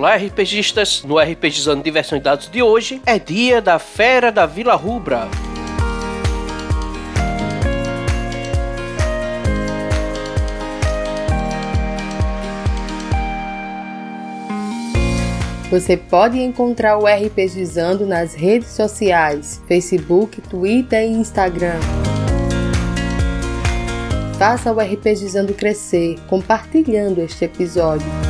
Olá, RPGistas! No RPGizando Diversão e Dados de hoje é dia da Fera da Vila Rubra. Você pode encontrar o RPGizando nas redes sociais, Facebook, Twitter e Instagram. Faça o RPGizando crescer, compartilhando este episódio.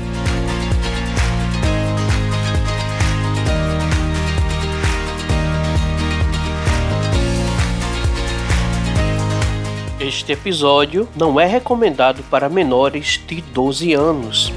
Este episódio não é recomendado para menores de 12 anos.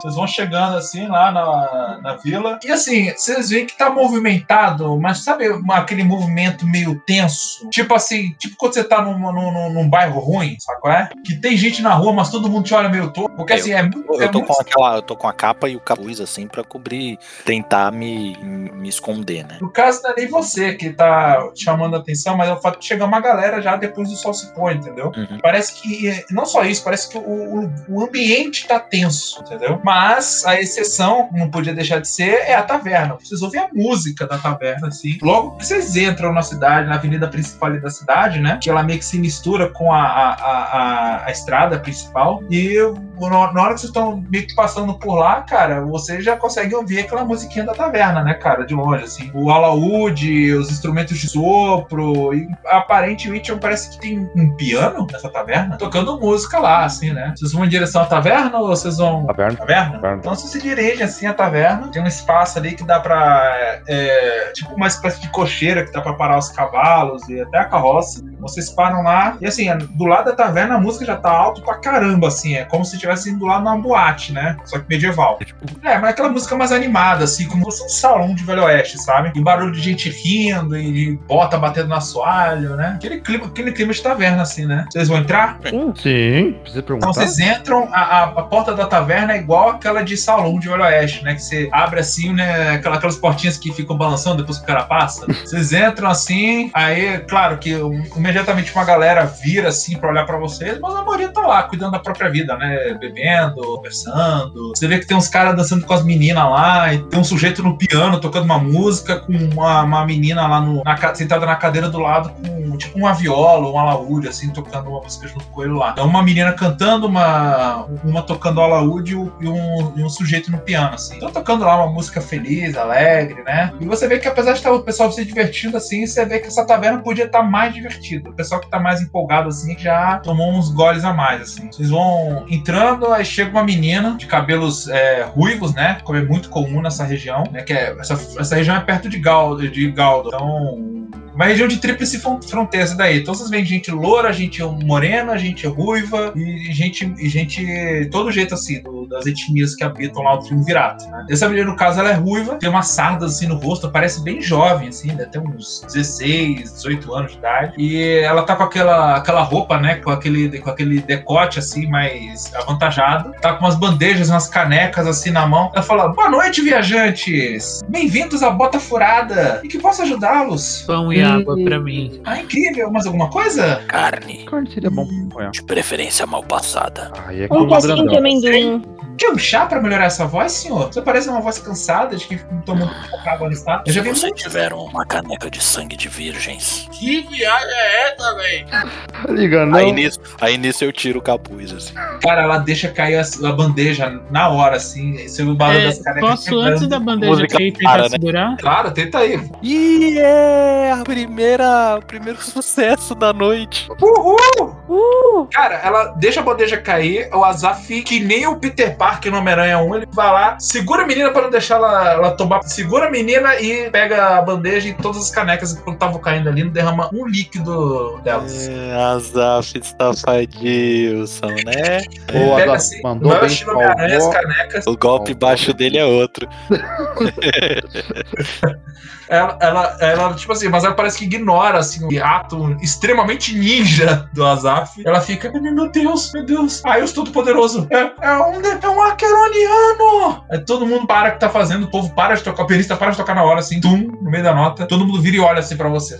Vocês vão chegando assim lá na, na vila. E assim, vocês veem que tá movimentado, mas sabe aquele movimento meio tenso? Tipo assim, tipo quando você tá num, num, num bairro ruim, sabe qual é? Que tem gente na rua, mas todo mundo te olha meio torto. Porque assim, é muito. Eu, é tô muito... com aquela, eu tô com a capa e o capuz assim pra cobrir, tentar me, me esconder, né? No caso, não é nem você que tá chamando a atenção, mas é o fato de chegar uma galera já depois do sol se pôr, entendeu? Uhum. Parece que, não só isso, parece que o, o, o ambiente tá tenso, entendeu? Mas a exceção, não podia deixar de ser, é a taverna. Vocês ouvem a música da taverna, assim. Logo que vocês entram na cidade, na avenida principal da cidade, né? Que ela meio que se mistura com a, a, a, a estrada principal. E na hora que vocês estão meio que passando por lá, cara, você já consegue ouvir aquela musiquinha da taverna, né, cara? De longe, assim. O alaúde, os instrumentos de sopro. E aparentemente parece que tem um piano nessa taverna, tocando música lá, assim, né? Vocês vão em direção à taverna ou vocês vão. Taverna. Taverna? Taverna. Então você se dirige assim à taverna. Tem um espaço ali que dá pra. é, tipo uma espécie de cocheira que dá pra parar os cavalos e até a carroça. Vocês param lá. E assim, do lado da taverna a música já tá alto pra caramba, assim. É como se estivesse indo lá numa boate, né? Só que medieval. É, mas aquela música mais animada, assim, como se fosse um salão de Velho Oeste, sabe? E barulho de gente rindo e bota batendo no assoalho, né? Aquele clima, aquele clima de taverna, assim, né? Vocês vão entrar? Sim, precisa Então perguntar. vocês entram, a, a- a porta da taverna é igual aquela de salão de Velho Oeste, né? Que você abre assim, né? Aquela- Aquelas portinhas que ficam balançando depois que o cara passa. Vocês entram assim, aí, claro que um, imediatamente uma galera vira assim pra olhar pra vocês, mas a maioria tá lá, cuidando da própria vida, né? Bebendo, conversando. Você vê que tem uns caras dançando com as meninas lá, e tem um sujeito no piano tocando uma música com uma, uma menina lá no, na sentada na cadeira do lado com tipo uma viola, um alaúde, assim, tocando uma música junto com ele lá. Então uma menina cantando, uma, uma tocando alaúde e um, e um, sujeito no piano, assim. Então tocando lá uma música feliz, alegre, né? E você vê que apesar de estar o pessoal se divertindo assim, você vê que essa taverna podia estar mais divertida. O pessoal que tá mais empolgado assim já tomou uns goles a mais, assim. Vocês vão entrando, aí chega uma menina de cabelos é, ruivos, né? Como é muito comum nessa região, né? Que é, essa, essa região é perto de Galdo, de Galdo. Então, uma região de tríplice fron- fronteira daí. Então vocês veem gente loura, gente morena, gente ruiva e gente, e gente todo jeito assim, do- das etnias que habitam lá o triunvirato, né? Essa menina, no caso, ela é ruiva, tem umas sardas assim no rosto, parece bem jovem, assim, deve ter uns 16, 18 anos de idade. E ela tá com aquela, aquela roupa, né? Com aquele, com aquele decote assim, mais avantajado. Tá com umas bandejas, umas canecas assim na mão. Ela fala: Boa noite, viajantes! Bem-vindos à Bota Furada! E que posso ajudá-los? Pão e água pra mim. Ah, incrível! Mais alguma coisa? Carne, Carne seria bom. Olha. de preferência mal passada. Aí é Um pocinho de amendoim. Quer um chá pra melhorar essa voz, senhor? Você parece uma voz cansada de que tomou água no estado. Eu já Se vi você muito. tiver uma caneca de sangue de virgens. Que viagem é essa, velho? Liga, não. Aí nisso, aí nisso eu tiro o capuz, assim. Cara, ela deixa cair a, a bandeja na hora, assim. Você vê o barulho É, das canecas posso, antes da bandeja cair, tentar né? segurar? Claro, tenta aí. E é a primeira, o primeiro sucesso da noite. Uhul! Uh! Cara, ela deixa a bandeja cair, o Azaf, que nem o Peter parque no Homem-Aranha 1, ele vai lá, segura a menina pra não deixar ela, ela tomar. Segura a menina e pega a bandeja e todas as canecas que estavam caindo ali, não derrama um líquido delas. É, Azaf Stafadilson, né? Boa, pega Azaf, assim, mandou bem, Homem-Aranha, as canecas. O golpe baixo dele é outro. Ela, ela, ela, tipo assim, mas ela parece que ignora, assim, o ato extremamente ninja do Azaf. Ela fica, meu Deus, meu Deus, ai, eu estou todo poderoso. É, é um, é um acheroniano. Aí todo mundo para que tá fazendo, o povo para de tocar, o pianista para de tocar na hora, assim, tum, no meio da nota. Todo mundo vira e olha assim pra você.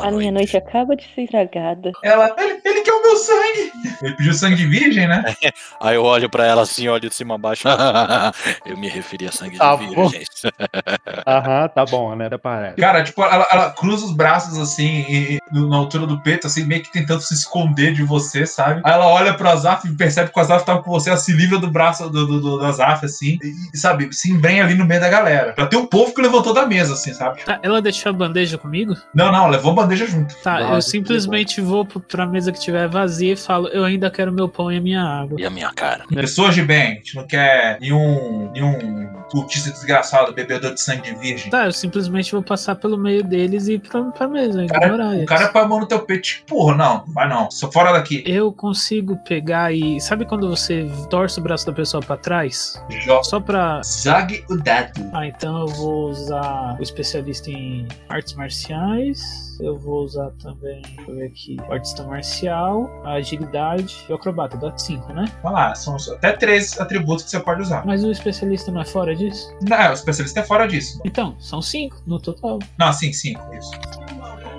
Boa A minha noite acaba de ser estragada. Ela, ele, ele quer o meu sangue. Ele pediu sangue de virgem, né? Aí eu olho pra ela assim, olho de cima a baixo. eu me referi a sangue Tá de bom. virgens. Aham, tá bom, né? Parece. Cara, tipo, ela, ela cruza os braços assim, e- e no- na altura do peito, assim, meio que tentando se esconder de você, sabe? Aí ela olha pro Azaf e percebe que o Azaf tava com você, ela se livra do braço do, do, do- do Azaf, assim, e, e, sabe, se embrenha ali no meio da galera. Já tem um povo que levantou da mesa, assim, sabe? Tá, ela deixou a bandeja comigo? Não, não, levou bandeja junto. Tá, eu simplesmente vou pra mesa que tiver vazia e falo, eu ainda quero meu pão e a minha água. E a minha cara. Pessoas de bem, a gente não quer nenhum, nenhum cultista desgraçado, bebedor de sangue de virgem. Tá, eu simplesmente vou passar pelo meio deles e ir pra, pra mesa, ignorar O cara põe a mão no teu peito, tipo, porra, não, vai não, sou fora daqui. Eu consigo pegar e. Sabe quando você torce o braço da pessoa pra trás? Joga. Só pra. Zague o dado. Ah, então eu vou usar o especialista em artes marciais. Eu vou usar também, deixa eu ver aqui, artista marcial, agilidade e o acrobata. Dá 5, né? Vamos lá, são até três atributos que você pode usar. Mas o especialista não é fora disso? Não, o especialista é fora disso. Então, são 5 no total. Não, sim, sim, isso.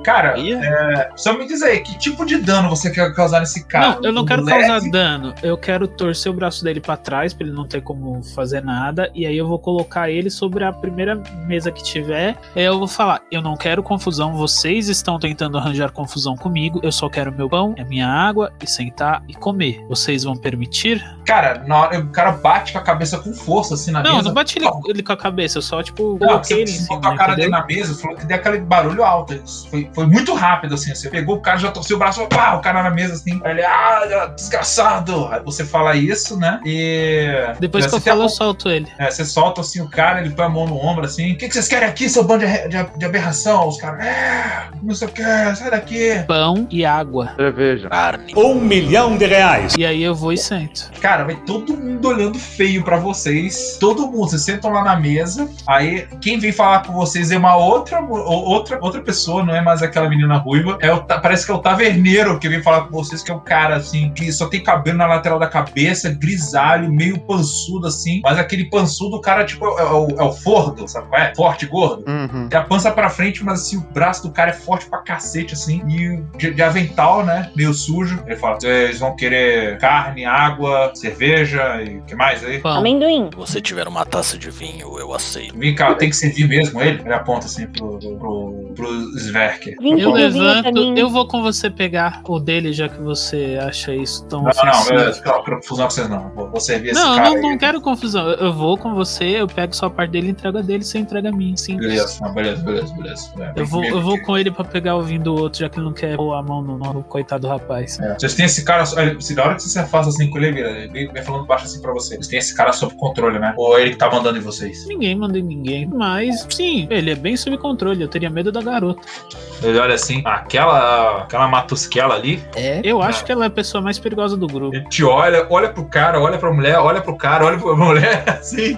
Cara, é, só me diz aí, que tipo de dano você quer causar nesse cara? não, eu não quero leve? causar dano. Eu quero torcer o braço dele pra trás, pra ele não ter como fazer nada. E aí eu vou colocar ele sobre a primeira mesa que tiver. Aí eu vou falar: eu não quero confusão. Vocês estão tentando arranjar confusão comigo. Eu só quero meu pão, a minha água e sentar e comer. Vocês vão permitir? Cara, na hora- o cara bate com a cabeça com força, assim, na não, mesa. não bate ele, ele com a cabeça. Eu só, tipo, Não, coloquei você, ele em você cima. botou a cara dele entendeu? na mesa, falou que deu aquele barulho alto. Isso Foi, foi muito rápido, assim. Você pegou o cara, já torceu o braço, pá, o cara na mesa, assim. Aí ele, ah, desgraçado. Aí você fala isso, né? E. Depois que você eu falo, eu solto ele. É, você solta assim o cara, ele põe a mão no ombro assim. O que, que vocês querem aqui, seu bando de, de- de aberração? Os caras, é, não sei o que, sai daqui. Pão e água. Cerveja. Carne. Um milhão de reais. E aí eu vou e sento. Cara, vai todo mundo olhando feio pra vocês. Todo mundo, vocês sentam lá na mesa. Aí, quem vem falar com vocês é uma outra, outra, outra pessoa, não é mais atrás daquela menina ruiva. É o, parece que é o taverneiro que vem falar com vocês, que é um cara assim, que só tem cabelo na lateral da cabeça, grisalho, meio pançudo assim. Mas aquele pançudo, o cara, tipo, é, é, o, é o fordo, sabe qual é? Forte, gordo. Uhum. Tem a pança pra frente, mas assim, o braço do cara é forte pra cacete, assim. E de, de avental, né? Meio sujo. Ele fala: vocês vão querer carne, água, cerveja e o que mais aí? Pão. Amendoim. Se você tiver uma taça de vinho, eu aceito. Vem cá, tem que servir mesmo ele? Ele aponta assim pro, pro, pro, pro Zverk. 20. eu levanto, eu vou com você pegar o dele, já que você acha isso tão. Não, ofensivo. não, não, confusão com vocês não. Vou servir não, esse cara. Não, aí. não quero confusão. Eu vou com você, eu pego só a parte dele, entrega dele, você entrega a mim. Sim. Beleza, beleza, beleza, beleza. É, eu vou, eu vou com ele pra pegar o vinho do outro, já que ele não quer pôr a mão no, no coitado do rapaz. É. Vocês têm esse cara. Se na hora que você se afasta assim com ele, ele vem falando baixo assim pra você. Vocês têm esse cara sob controle, né? Ou é ele que tá mandando em vocês? Ninguém manda em ninguém. Mas, sim, ele é bem sob controle. Eu teria medo da garota. Ele olha assim, aquela, aquela matusquela ali, É. Eu acho que ela é a pessoa mais perigosa do grupo. ele te olha, olha pro cara, olha pra mulher, olha pro cara, olha pra mulher, assim.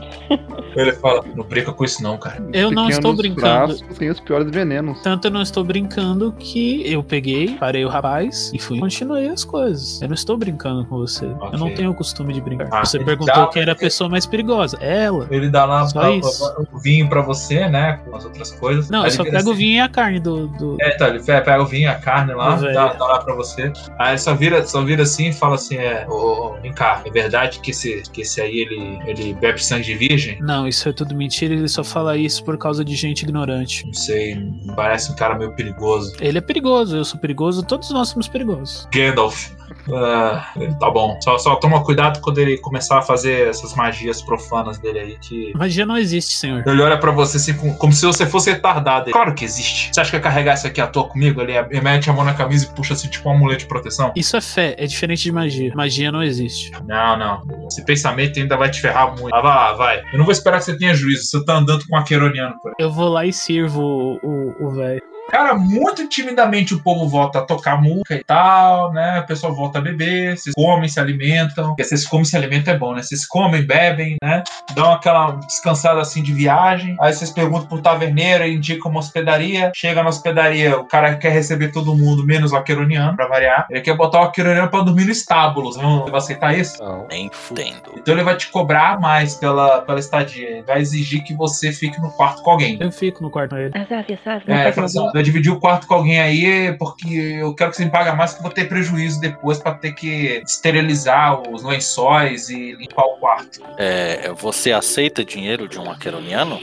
Ele fala, não brinca com isso não, cara. Eu não estou brincando. braços têm os piores venenos. Tanto eu não estou brincando que eu peguei, parei o rapaz e fui continuei as coisas. Eu não estou brincando com você. Eu não tenho o costume de brincar. Ah, você perguntou dá- quem era a pessoa mais perigosa. Ela. Ele dá lá Só a- isso. a- o vinho pra você, né? Com as outras coisas. Não, Aí eu só pego o assim, vinho e a carne do. do... É, então, ele pe- pega o vinho, a carne lá, velho. dá, dá lá pra você. Aí ele só vira, só vira assim e fala assim: é, ô, ô, vem cá, é verdade que esse, que esse aí ele, ele bebe sangue de virgem? Não, isso é tudo mentira. Ele só fala isso por causa de gente ignorante. Não sei, parece um cara meio perigoso. Ele é perigoso, eu sou perigoso, todos nós somos perigosos. Gandalf. Ah, ele tá bom. Só, só toma cuidado quando ele começar a fazer essas magias profanas dele aí, que Magia não existe, senhor. ele olha pra você assim, como, se você fosse retardado. Ele, claro que existe. Você acha que vai carregar isso aqui à toa comigo? Ele, ele mete a mão na camisa e puxa assim, tipo um amuleto de proteção. Isso é fé, é diferente de magia. Magia não existe. Não, não. Esse pensamento ainda vai te ferrar muito. Ah, vai lá, vai. Eu não vou esperar que você tenha juízo. Você tá andando com um aqueroniano aí. Eu vou lá e sirvo o- o o velho. Cara, muito timidamente o povo volta a tocar música e tal, né? O pessoal volta a beber, vocês comem, se alimentam. Porque vocês comem, se alimentam é bom, né? Vocês comem, bebem, né? Dão aquela descansada assim de viagem. Aí vocês perguntam pro taverneiro, ele indica uma hospedaria. Chega na hospedaria, o cara quer receber todo mundo, menos o aqueroniano, pra variar. Ele quer botar o aqueroniano pra dormir no estábulo. Você vai aceitar isso? Não. Nem fudendo. Então ele vai te cobrar mais pela, pela estadia. Ele vai exigir que você fique no quarto com alguém. Eu fico no quarto com ele. Azaf, Azaf, não É, faz fala mal. assim, dividir o quarto com alguém aí, porque eu quero que você me pague mais, que eu vou ter prejuízo depois pra ter que esterilizar os lençóis e limpar o quarto. É, você aceita dinheiro de um aqueroniano?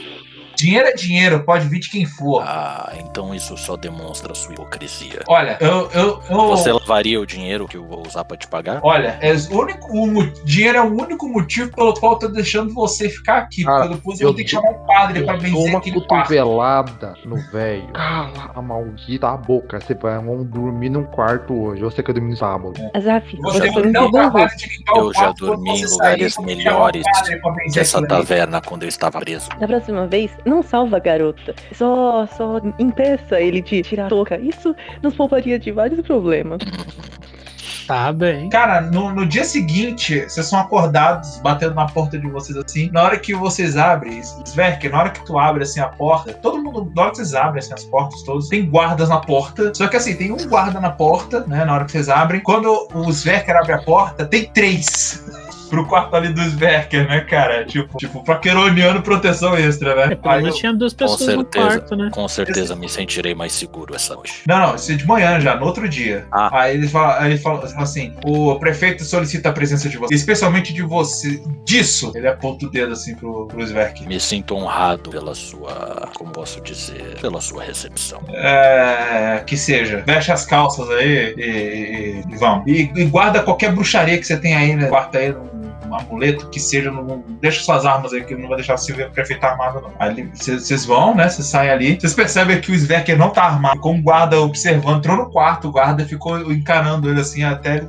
Dinheiro é dinheiro, pode vir de quem for. Ah, então isso só demonstra sua hipocrisia. Olha, eu. eu, eu Você levaria o dinheiro que eu vou usar pra te pagar? Olha, é o único, o dinheiro é o único motivo pelo qual eu tô deixando você ficar aqui. Ah, porque depois eu eu vou ter que chamar um padre pra benzer uma aquele quarto. cotovelada no velho. Cala a maldita boca. Você vai vamos dormir num quarto hoje. Você quer dormir no sábado. Azaf, Você foi um o trabalho de limpar o Eu já dormi em lugares melhores Que essa taverna quando eu estava preso. Da próxima vez, não salva a garota. Só, só impeça ele de tirar a touca. Isso nos pouparia de vários problemas. Tá bem. Cara, no, no dia seguinte, vocês são acordados, batendo na porta de vocês assim. Na hora que vocês abrem, Sverk, na hora que tu abre assim a porta, todo mundo, na hora que vocês abrem assim, as portas todas, tem guardas na porta. Só que assim, tem um guarda na porta, né? Na hora que vocês abrem. Quando o Sverker abre a porta, tem três. Pro quarto ali do Sverker, né, cara? Tipo, tipo, pra queroniano proteção extra, né? É, pelo Aí menos eu- tinha duas Com pessoas no certeza, quarto, né? com certeza me sentirei mais seguro essa noite. Não, não, isso é de manhã já, no outro dia. Ah. Aí ele fala, ele fala, assim: o prefeito solicita a presença de você, especialmente de você. Disso, ele aponta o dedo assim pro, pro Sverk. Me sinto honrado pela sua, como posso dizer, pela sua recepção. É, que seja, veste as calças aí e, e- e vamos. E, e guarda qualquer bruxaria que você tem aí, né? Guarda aí um, um amuleto que seja, não, deixa suas armas aí, que não vai deixar você ver o prefeito armado, não. Aí vocês vão, né? Vocês saem ali. Vocês percebem que o Sverker não tá armado. Como o guarda observando, entrou no quarto, o guarda ficou encarando ele assim, até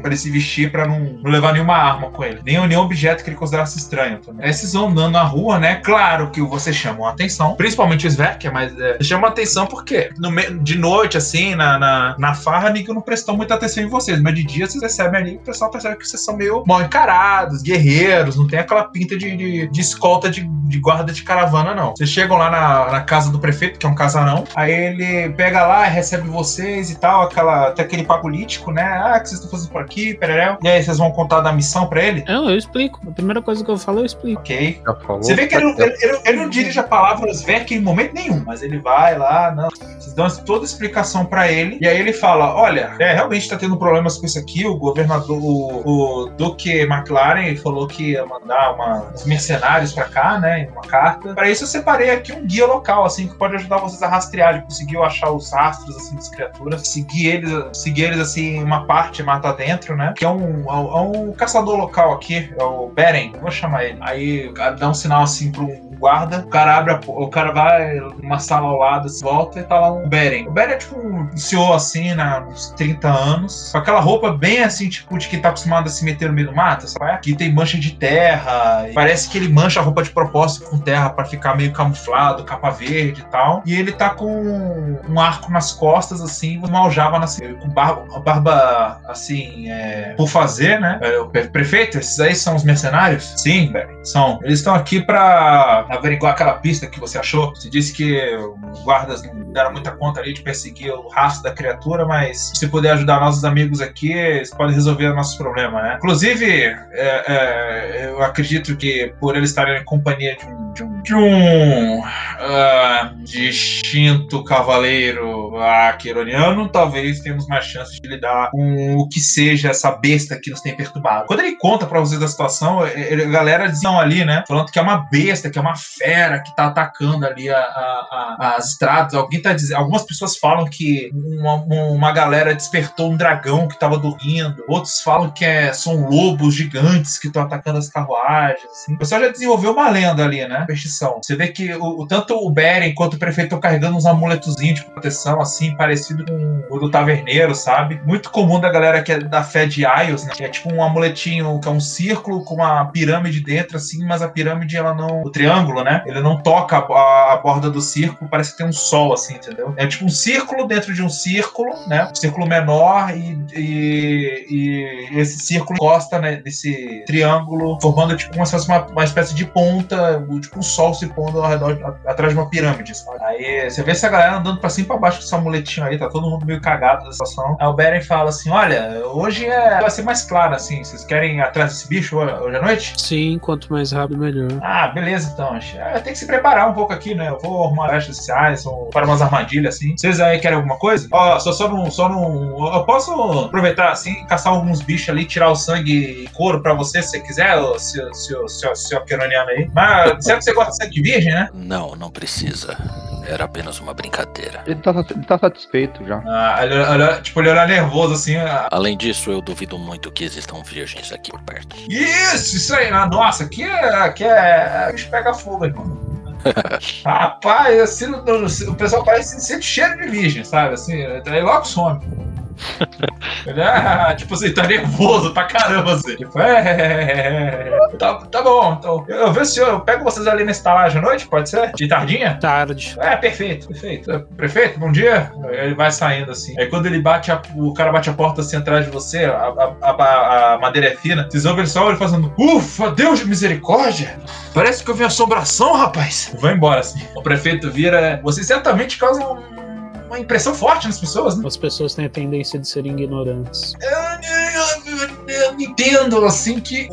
pra ele se vestir pra não, não levar nenhuma arma com ele. Nenhum, nenhum objeto que ele considerasse estranho também. Aí vocês vão andando na rua, né? Claro que vocês chamam a atenção, principalmente o Sverker, mas é, chamam a atenção porque no de noite, assim, na, na, na farra, ninguém não prestou muita atenção em vocês, mas de dia vocês recebem ali, o pessoal percebe que vocês são meio mal encarados, guerreiros, não tem aquela pinta de, de, de escolta de, de guarda de caravana, não. Vocês chegam lá na, na casa do prefeito, que é um casarão, aí ele pega lá, recebe vocês e tal, aquela, até aquele papo político, né? Ah, o que vocês estão fazendo por aqui, pererel. E aí vocês vão contar da missão pra ele? Não, eu explico. A primeira coisa que eu falo, eu explico. Ok. Você vê que ele, não- ele, ele- ele não dirige a palavra aos Vec em momento nenhum, mas ele vai lá, não. Vocês dão toda a explicação pra ele, e aí ele fala: Olha, é, realmente tá tendo problemas com isso aqui. O governador, o, o Duque McLaren falou que ia mandar uma- uns mercenários pra cá, né? Uma carta. Pra isso eu separei aqui um guia local, assim, que pode ajudar vocês a rastrear. Ele conseguiu achar os rastros, assim, das criaturas, seguir eles, seguir eles, assim, uma parte mata dentro, né? Que é um, é um, é um caçador local aqui, é o Beren, vou chamar ele. Aí dá um sinal assim pro um guarda, o cara abre a, o cara vai numa sala ao lado, assim, volta e tá lá um Beren. O Beren é tipo um senhor assim, né, uns 30 anos, com aquela roupa bem assim, tipo, de quem tá acostumado a se meter no meio do mato, sabe? Que tem mancha de terra, parece que ele mancha a roupa de propósito com terra pra ficar meio camuflado, capa verde e tal. E ele tá com um arco nas costas, assim, uma aljava na com barba, barba assim, é, por fazer, né? É, o pre- prefeito, esses aí são os mercenários? Sim, velho, são. Eles estão aqui pra averiguar aquela pista que você achou. Você disse que os guardas não deram muita conta ali de perseguir o rastro da criatura, mas se puder ajudar nossos amigos aqui, eles podem resolver nossos problemas, né? Inclusive, é, é, eu acredito que por eles estarem em companhia de um, de um, de um ah, distinto cavaleiro aquironiano, talvez tenhamos mais chances de lidar com o que seja essa besta que nos tem perturbado. Quando ele conta pra vocês da situação, ele- a galera diziam ali, né? Falando que é uma besta, que é uma fera que tá atacando ali a- a- a- as estradas. Alguém tá dizendo, algumas pessoas falam que uma, uma galera despertou um dragão que tava dormindo. Outros falam que é- são lobos gigantes que estão atacando as carruagens. Assim. O pessoal já desenvolveu uma lenda ali, né? Superstição. Você vê que o, tanto o Beren quanto o prefeito estão carregando uns amuletozinhos de proteção, assim, parecido com o do taverneiro, sabe? Muito comum da galera que é da fé de Aios, né? Que é tipo um amuletinho, que é um círculo com uma pirâmide dentro, assim, mas a pirâmide, ela não. O triângulo, né? Ele não toca a, a- borda do círculo, parece que tem um sol, assim, entendeu? É tipo um círculo dentro de um círculo, né? Um círculo menor e, e, e esse círculo encosta né, nesse triângulo, formando tipo como se fosse uma, uma espécie de ponta, tipo um sol se pondo ao redor, a- atrás de uma pirâmide, sabe? Aí você vê essa galera andando pra cima e pra baixo com esse amuletinho aí, tá todo mundo meio cagado da situação. Aí o Beren fala assim: olha, hoje é, vai ser mais claro, assim, vocês querem ir atrás desse bicho hoje à noite? Sim, quanto mais rápido, melhor. Ah, beleza, então. É, tem que se preparar um pouco aqui, né? Eu vou arrumar festas sociais, ou para umas armadilhas, assim. Vocês aí querem alguma coisa? Ó, só, só não. Só não. Eu posso aproveitar, assim, caçar alguns bichos ali, tirar o sangue e couro pra você, se você quiser, ô, seu, seu, seu, seu queroniano aí. Mas será que você gosta de sangue de virgem, né? Não, não precisa. Era apenas uma brincadeira. Ele tá, ele tá satisfeito já. Ah, ele, olha- tipo, ele olha nervoso, assim. ah, Além disso, eu duvido muito que existam virgens aqui por perto. Isso, isso aí. Ah, Nossa, aqui é. Aqui é. A gente pega fogo, irmão. Rapaz, assim, o pessoal parece sentir cheiro de virgem, sabe? Assim, aí logo some. Ele, ah, tipo assim, tá nervoso pra caramba, assim. Tipo, é, é, é, é. Tá, tá bom, então. Eu vejo se eu, eu pego vocês ali na estalagem à noite, pode ser? De tardinha? Tarde. É, perfeito, perfeito. Prefeito, bom dia. Ele vai saindo assim. Aí quando ele bate, a- o cara bate a porta assim atrás de você, a, a- a- madeira é fina, vocês ouvem ele só ele fazendo, ufa, Deus de misericórdia. Parece que eu vi assombração, rapaz. Vai embora assim. O prefeito vira. Você certamente causa um- uma impressão forte nas pessoas, né? As pessoas têm a tendência de serem ignorantes. Eu, eu- eu entendo, assim, que.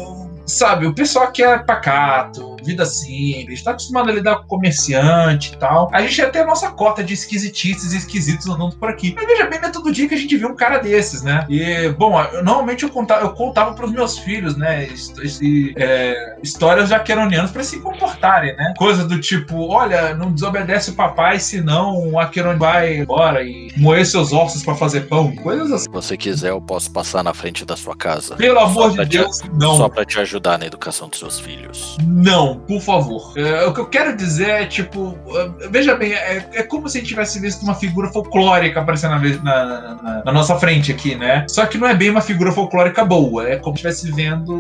Sabe, o pessoal aqui é pacato, vida simples, tá acostumado a lidar com comerciante e tal. A gente tem a nossa cota de esquisitices e esquisitos andando por aqui. Mas veja bem, não é todo dia que a gente vê um cara desses, né? E, bom, eu- normalmente eu contava, eu contava pros meus filhos, né? esse, é, histórias aqueronianas pra se comportarem, né? Coisa do tipo, olha, não desobedece o papai, senão o Aqueron vai embora e moer seus ossos pra fazer pão. Coisas assim. Se você quiser, eu posso passar na frente da sua casa. Pelo amor Só de pra te- Deus, não. Só pra te ajudar na educação dos seus filhos. Não, por favor. É, o que eu quero dizer é, tipo, é, veja bem, é, é como se a gente tivesse visto uma figura folclórica aparecendo na, na- na- na nossa frente aqui, né? Só que não é bem uma figura folclórica boa, é como se estivesse vendo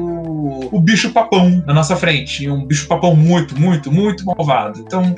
o bicho papão na nossa frente. e Um bicho papão muito, muito, muito malvado. Então,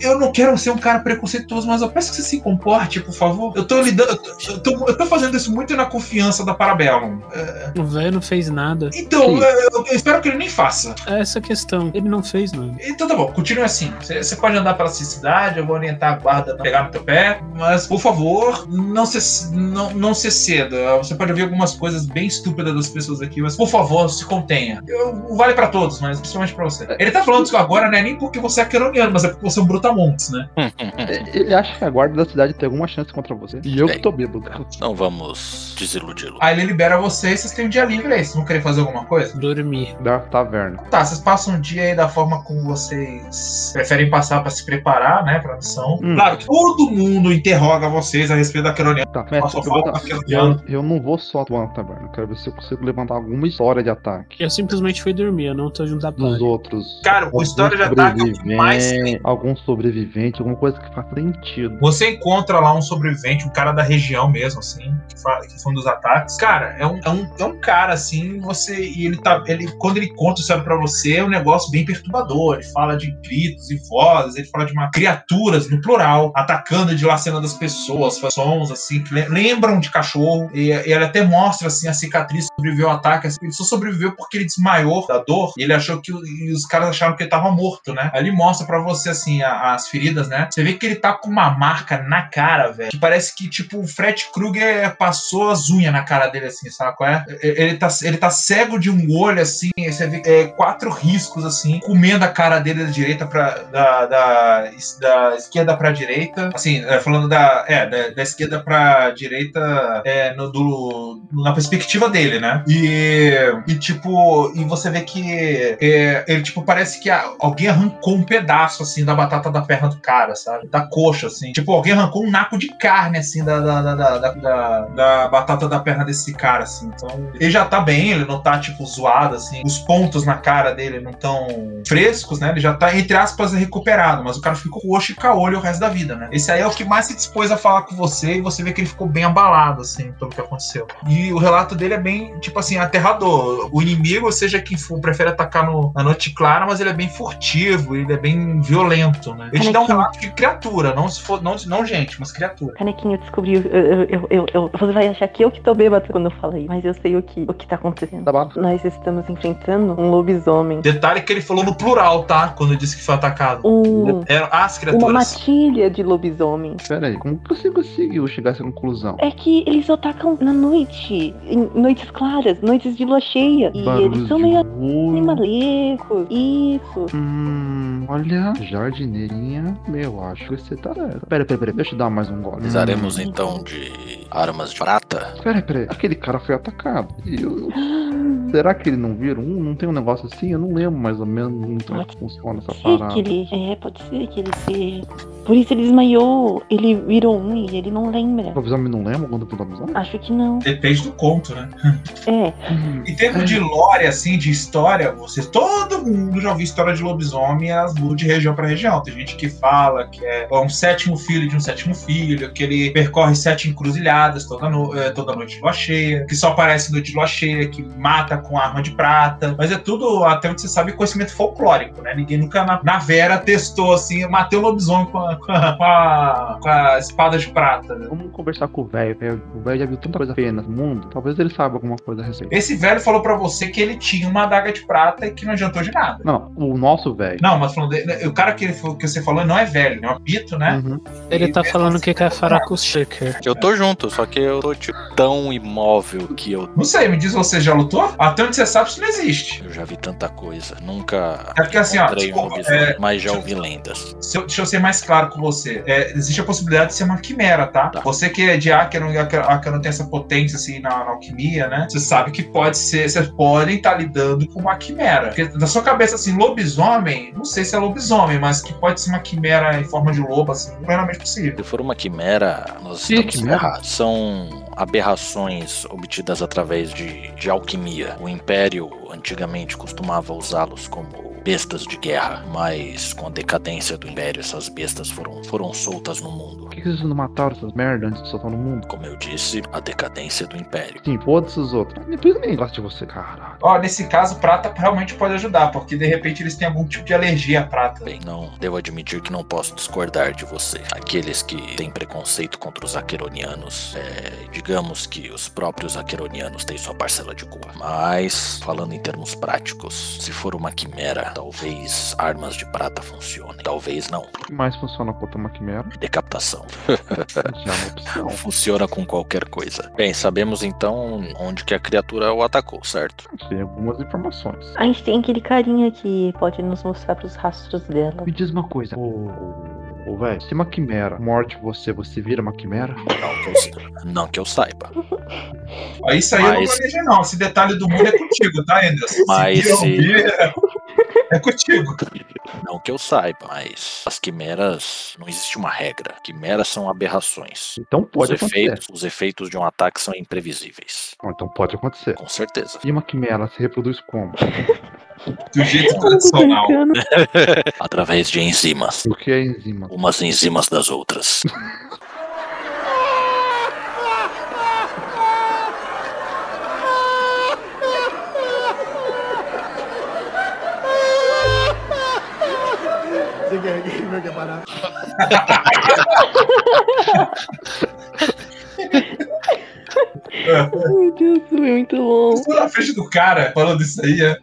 eu, eu não quero ser um cara preconceituoso, mas eu peço que você se comporte, por favor. Eu tô lidando. Eu tô, eu tô- fazendo isso muito na confiança da Parabellum. É, O velho não fez nada. então, eu, eu espero que ele nem faça. É essa a questão. Ele não fez nada. Então tá bom, continue assim. Você pode andar pela cidade, eu vou orientar a guarda a não pegar no teu pé, mas por favor, não se, não, não se ceda. Você pode ouvir algumas coisas bem estúpidas das pessoas aqui, mas por favor, se contenha. Eu, vale pra todos, mas principalmente pra você. Ele tá falando isso agora, não é nem porque você é queroniano, mas é porque você é um brutamontes, né? É, Ele acha que a guarda da cidade tem alguma chance contra você. E eu que tô bêbado. Não vamos desiludi-lo. Aí ele libera vocês, vocês têm um dia livre aí. Vocês vão querer fazer alguma coisa? Dormir. Da taverna. Tá, vocês passam um dia aí da forma como vocês preferem passar pra se preparar, né, pra missão. Hum. Claro todo mundo interroga vocês a respeito da queroniana. Tá, eu, não vou só atuar na taverna. Quero ver se eu consigo levantar alguma história de ataque. Eu simplesmente fui dormir, eu não tô junto da Dos party. outros. Cara, o história de ataque é o que mais tem. Algum sobrevivente, alguma coisa que faça sentido. Você encontra lá um sobrevivente, um cara da região mesmo, assim, que foi um dos ataques. Cara, é um, é um, é um cara, assim, você. E ele tá. Ele, quando ele conta a história pra você, é um negócio bem perturbador. Ele fala de gritos e vozes, ele fala de uma criaturas no plural, atacando e dilacerando as pessoas, faz sons assim que le- lembram de cachorro. E, e ele até mostra assim a cicatriz sobreviveu ao ataque. assim, ele só sobreviveu porque ele desmaiou da dor e ele achou que os caras acharam que ele tava morto, né? Aí ele mostra pra você assim a- as feridas, né? Você vê que ele tá com uma marca na cara, velho, que parece que tipo o Fred Krueger passou as unhas na cara dele assim, sabe qual é? Ele tá, ele tá cego de um olho assim, você vê é, quatro riscos assim, comendo a cara dele da direita para da, da, da esquerda pra direita, assim, é, falando da, é, da, da esquerda pra direita é, no, do, na perspectiva dele, né? E, e tipo, e você vê que é, ele tipo parece que alguém arrancou um pedaço assim da batata da perna do cara, sabe? Da coxa assim. Tipo, alguém arrancou um naco de carne assim da, da, da, da, da- da batata da perna desse cara assim. Então, ele já tá bem, ele não tá tipo zoado assim. Os pontos na cara dele não tão frescos, né? Ele já tá entre aspas recuperado, mas o cara ficou roxo e caolho o resto da vida, né? Esse aí é o que mais se dispôs a falar com você e você vê que ele ficou bem abalado assim pelo que aconteceu. E o relato dele é bem, tipo assim, aterrador. O inimigo, seja quem for, prefere atacar no, na noite clara, mas ele é bem furtivo, ele é bem violento, né? Ele te dá um relato de criatura, não se for, não, não gente, mas criatura. Canequinho, eu descobri. Eu, eu, eu, eu- eu- você vai achar que eu que tô bêbado quando eu falei, mas eu sei o que, o que tá acontecendo. Tá bom. Nós estamos enfrentando um lobisomem. Detalhe que ele falou no plural, tá? Quando disse que foi atacado. Um, Eram as uma criaturas. matilha de lobisomem. Pera aí, como que você conseguiu chegar a essa conclusão? É que eles atacam na noite, em noites claras, noites de lua cheia. E Barulhos eles são meio animalecos. Isso. Hum, olha, jardineirinha, meu, acho que você tá. Pera, pera, pera, deixa eu dar mais um gole. Precisaremos Hum, então de armas de prata? Pera, pera, aquele cara foi atacado. E eu- será que ele não viram? Um, não tem um negócio assim? Eu não lembro mais ou menos como é que funciona essa parada. que ele. É, pode ser que ele se. Por isso ele desmaiou. Ele virou um e ele não lembra. O lobisomem não lembra quando foi lobisomem? Acho que não. Depende do conto, né? É. Em termos de lore, assim, de história, vocês, todo mundo já ouviu história de lobisomem, elas mudam de região para região. Tem gente que fala que é um sétimo filho de um sétimo filho, que ele percorre sete encruzilhadas toda, no- eh, toda noite de lua cheia, que só aparece noite de lua cheia, que mata com arma de prata. Mas é tudo, até onde você sabe, conhecimento folclórico, né? Ninguém nunca na, na Vera testou assim, eu matei o lobisomem com a, com a- com a- com a espada de prata. né? Vamos conversar com o velho. O velho já viu tanta coisa feia no mundo. Talvez ele saiba alguma coisa a respeito. Esse velho falou pra você que ele tinha uma adaga de prata e que não adiantou de nada. Não, o nosso velho. Não, mas falando dele, o cara que, ele, que você falou não é velho, é um pito, né? Uhum. Ele tá falando que quer falar com o Shaker. Eu tô junto, só que eu tô tipo, tão imóvel que eu, Não sei, me diz você já lutou? Até onde você sabe isso não existe. eu já vi tanta coisa. Nunca É porque assim, ó, um lobisomem, é, mas já ouvi lendas. se eu- deixa eu ser mais claro com você. É, existe a possibilidade de ser uma quimera, tá? Tá. Você que é de Áquero e Áquero tem essa potência assim na, na alquimia, né? Você sabe que pode ser, vocês podem estar lidando com uma quimera. Porque na sua cabeça, assim, lobisomem, não sei se é lobisomem, mas que pode ser uma quimera em forma de lobo, assim, plenamente possível. Se for uma quimera, nós Que estamos quimera? errados. São aberrações obtidas através de, de alquimia. O Império antigamente costumava usá-los como bestas de guerra, mas com a decadência do Império, essas bestas foram, foram soltas no mundo. Por que que vocês não mataram essas merdas antes de soltar no mundo? Como eu disse, a decadência do Império. Sim, foda-se os outros. Depois eu nem gosto de você, caralho. Ó, nesse caso, prata realmente pode ajudar, porque de repente eles têm algum tipo de alergia à prata. Bem, não devo admitir que não posso discordar de você. Aqueles que têm preconceito contra os aqueronianos, é, digamos que os próprios aqueronianos têm sua parcela de culpa. Mas, falando em termos práticos, se for uma quimera, talvez armas de prata funcionem. Talvez não. O que mais funciona contra uma quimera? Decapitação. Já é uma. Funciona com qualquer coisa. Bem, sabemos então onde que a criatura o atacou, certo? Tem algumas informações. A gente tem aquele carinha que pode nos mostrar pros rastros dela. Me diz uma coisa, ô, ô, velho, se uma quimera morte você, você vira uma quimera? Não que eu, sa- não que eu saiba. Ó, Isso aí eu não Mas- planejei, não. Esse detalhe do mundo é contigo, tá, Anderson? Mas ou se- vira, É contigo. Não que eu saiba, mas as quimeras não existe uma regra. Quimeras são aberrações. Então pode os, acontecer. efeitos, os efeitos de um ataque são imprevisíveis. Bom, Então pode acontecer. Com certeza. E uma quimera se reproduz como? Do jeito tradicional. Através de enzimas. O que é enzima? Umas enzimas das outras. Meu Deus, foi muito bom. Estou na frente do cara falando isso aí, é.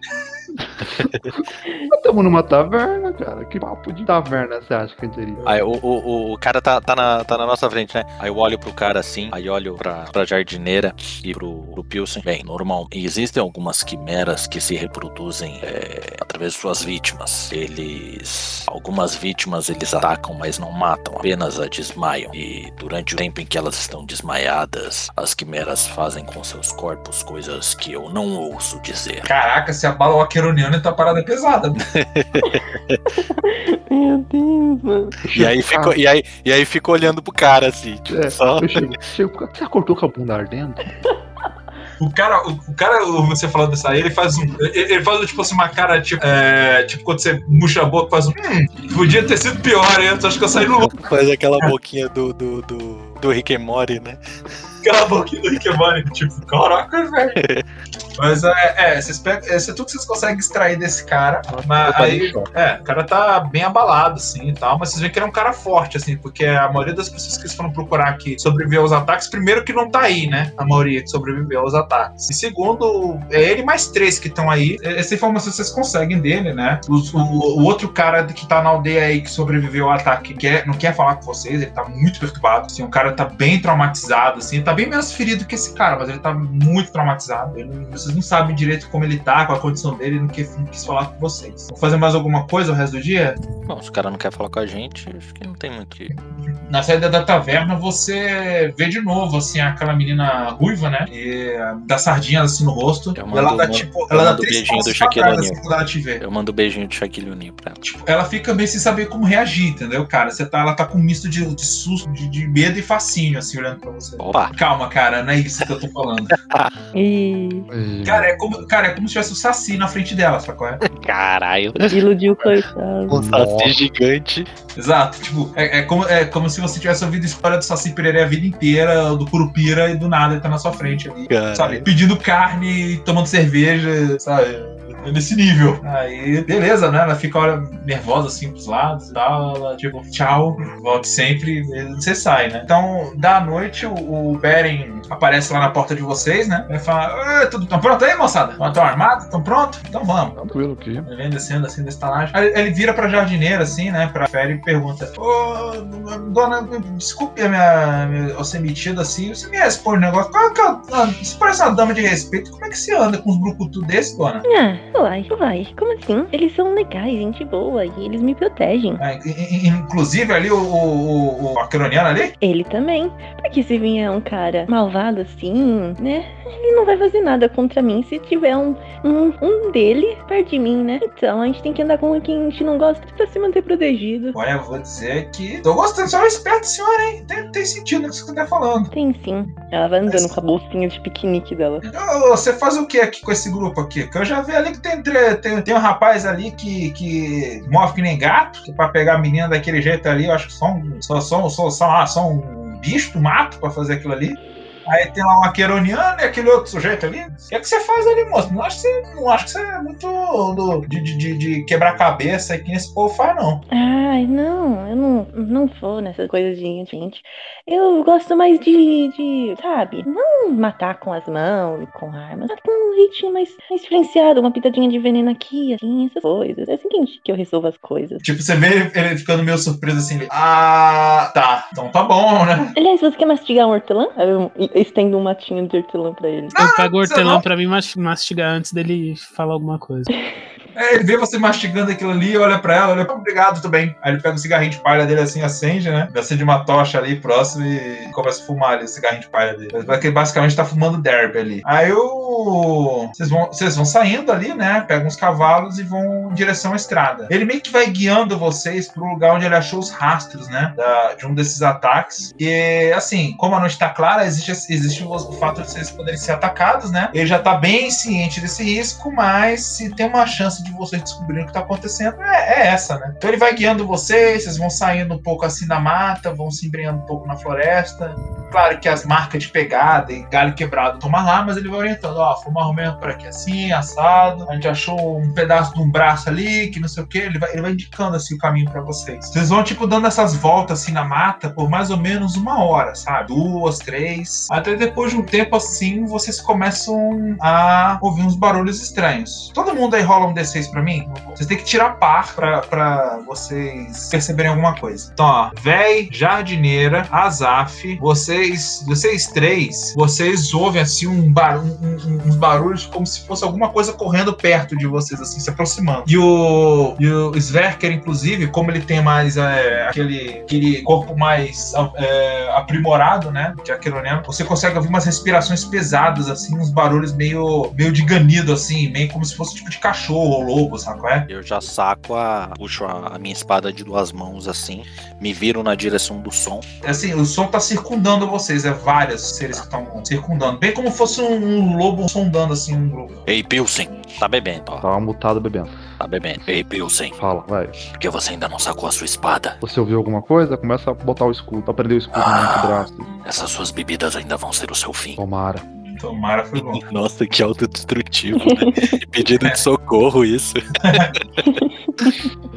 Estamos numa taverna, cara. Que papo de taverna você acha que teria? Aí o, o, o- cara tá, tá, na, tá na nossa frente, né? Aí eu olho pro cara assim, aí olho pra, pra jardineira e pro, pro Pilsen. Bem, normal. Existem algumas quimeras que se reproduzem é, através de suas vítimas. Eles. Algumas vítimas eles atacam, mas não matam, apenas a desmaiam. E durante o tempo em que elas estão desmaiadas, as quimeras fazem com seus corpos coisas que eu não ouso dizer. Caraca, se abala o Aqueroniano, então a parada é pesada. Meu Deus, mano. E aí fico, e aí, e aí fico olhando pro cara assim, tipo, É, só. eu chego, chego, você já cortou com a bunda ardendo? O cara, o, o cara, você falando isso aí, ele faz um. Ele, ele faz tipo assim, uma cara, tipo, é, tipo quando você murcha a boca, faz um. Hum, podia ter sido pior, hein? Acho que eu saí no. Faz aquela boquinha do, do, do, do Rick and Morty, né? Aquela boquinha do Rick tipo, caraca, velho. Mas é, é, vocês pegam, é, isso é tudo que vocês conseguem extrair desse cara. Mas aí, é, o cara tá bem abalado, assim e tal. Mas vocês veem que ele é um cara forte, assim, porque a maioria das pessoas que eles foram procurar aqui sobreviver aos ataques, primeiro que não tá aí, né? A maioria que sobreviveu aos ataques. E segundo, é ele mais três que estão aí. Essa informação vocês conseguem dele, né? Os- o, o outro cara que tá na aldeia aí que sobreviveu ao ataque quer, não quer falar com vocês, ele tá muito perturbado. Assim, o cara tá bem traumatizado, assim, tá bem menos ferido que esse cara, mas ele tá muito traumatizado. Ele vocês não sabem direito como ele tá, qual a condição dele, ele não quis, não quis falar com vocês. Vão fazer mais alguma coisa o resto do dia? Bom, se o cara não quer falar com a gente, acho que não tem muito que. Na saída da taverna, você vê de novo, assim, aquela menina ruiva, né? E dá sardinhas assim no rosto. Eu e ela mando dá tipo. Ela dá mando três beijinho do Shaquille trás, assim, quando ela te vê. Eu mando um beijinho de Shaquille O'Neal pra ela. Tipo, ela fica meio sem saber como reagir, entendeu, cara? Você tá, ela tá com um misto de, de susto, de, de medo e fascínio, assim, olhando pra você. Opa! Calma, cara, não é isso que eu tô falando. Cara, é como, cara, é como se tivesse o Saci na frente dela, sacou? É? Caralho! iludiu o coitado. Um saci gigante. Exato, tipo, é, é como, é como se você tivesse ouvido a história do Saci Pereira a vida inteira, do Curupira, e do nada ele tá na sua frente ali, sabe? Pedindo carne, tomando cerveja, sabe? É Nesse nível. Aí, beleza, né? Ela fica olha, nervosa assim pros lados e tal. Ela, tipo, tchau, volte sempre. Você sai, né? Então, da noite, o, o Beren aparece lá na porta de vocês, né? Ele fala: "Ah, tudo tão pronto aí, moçada? Estão armados? Estão prontos? Então vamos. Tranquilo aqui. Ele vem descendo assim da estalagem. Aí ele vira pra jardineira, assim, né? Pra Fera e pergunta: Ô, dona, desculpe a minha, minha, eu ser metida assim. Você me responde um negócio. Qual que é o- ah, Você parece uma dama de respeito. Como é que você anda com uns brucutu desse, dona? Ah, uai, uai, como assim? Eles são legais, gente boa, e eles me protegem. Ah, in- in- inclusive ali o, o, o, o Acroniano ali? Ele também. Porque se vier um cara malvado assim, né? Ele não vai fazer nada contra mim se tiver um, um, um dele perto de mim, né? Então a gente tem que andar com quem a gente não gosta pra se manter protegido. Olha, eu vou dizer que. Tô gostando, você é um esperto, senhora, hein? Tem, tem sentido no que você tá falando. Tem sim. Ela vai andando com a bolsinha de piquenique dela. Ô, Você faz o que aqui com esse grupo aqui? Que eu já vi ali que tem, tem, tem um rapaz ali que, que move que nem gato, que pra pegar a menina daquele jeito ali, eu acho que só um, só, só, só, só, só um bicho do mato pra fazer aquilo ali. Aí tem lá um aqueroniano e aquele outro sujeito ali. O que, é que você faz ali, moço? Não acho que você, não acho que você é muito do- de, de, de, quebrar cabeça que esse povo faz, não. Ai, não, eu não, não vou nessas coisas de gente. Eu gosto mais de, de, sabe, não matar com as mãos e com armas, mas com um jeitinho mais, mais diferenciado, uma pitadinha de veneno aqui, assim, essas coisas. É assim que a gente- que eu resolvo as coisas. Tipo, você vê ele, ficando meio surpreso assim. Ah, tá. Então tá bom, né? Aliás, você quer mastigar um hortelã? Eu estendo um matinho de hortelã pra ele. Eu pego o hortelã não- pra mim mas- mastigar antes dele falar alguma coisa. É, ele vê você mastigando aquilo ali, olha pra ela, olha, obrigado, tudo bem. Aí ele pega o cigarrinho de palha dele assim, acende, né? Acende uma tocha ali próximo e começa a fumar ali o cigarrinho de palha dele. Porque basicamente tá fumando derby ali. Aí o. Vocês vão, vocês vão saindo ali, né? Pegam uns cavalos e vão em direção à estrada. Ele meio que vai guiando vocês pro lugar onde ele achou os rastros, né? da- de um desses ataques. E assim, como a noite tá clara, existe, existe o, o fato de vocês poderem ser atacados, né? Ele já tá bem ciente desse risco, mas se tem uma chance chance de vocês descobrirem o que tá acontecendo é, é essa, né? Então ele vai guiando vocês, vocês vão saindo um pouco assim da mata, vão se embrenhando um pouco na floresta. Claro que as marcas de pegada e galho quebrado tomam lá, mas ele vai orientando, ó, foi mais ou menos por aqui assim, assado. A gente achou um pedaço de um braço ali, que não sei o que. Ele vai, ele vai indicando assim o caminho pra vocês. Vocês vão, tipo, dando essas voltas assim na mata por mais ou menos uma hora, sabe? Duas, três. Até depois de um tempo assim, vocês começam a ouvir uns barulhos estranhos. Todo mundo aí rola um D6 pra mim? Vocês têm que tirar par pra, pra vocês perceberem alguma coisa. Então, ó, véi, jardineira, Azaf, vocês, vocês três, vocês ouvem assim um bar, um- um- uns barulhos como se fosse alguma coisa correndo perto de vocês, assim, se aproximando. E o, e o Sverker, inclusive, como ele tem mais é, aquele, aquele corpo mais é, aprimorado, né? Que é aqueroniano, você consegue ouvir umas respirações pesadas, assim, uns barulhos meio, meio de ganido, assim, meio como se fosse tipo de cachorro lobo, sabe qual é? Eu já saco a. puxo a, a minha espada de duas mãos assim, me viro na direção do som. Assim, o som tá circundando vocês, é vários seres que estão circundando. Bem como fosse um, um lobo sondando, assim, um grupo. Ei, Pilsen, tá bebendo, ó. Tava mutado bebendo. Tá bebendo. Ei, Pilsen, Fala, vai. por que você ainda não sacou a sua espada? Você ouviu alguma coisa? Começa a botar o escudo, a prender o escudo Ah. no braço. Essas suas bebidas ainda vão ser o seu fim. Tomara. Tomara foi bom. Nossa, que autodestrutivo, né? Pedido de socorro isso.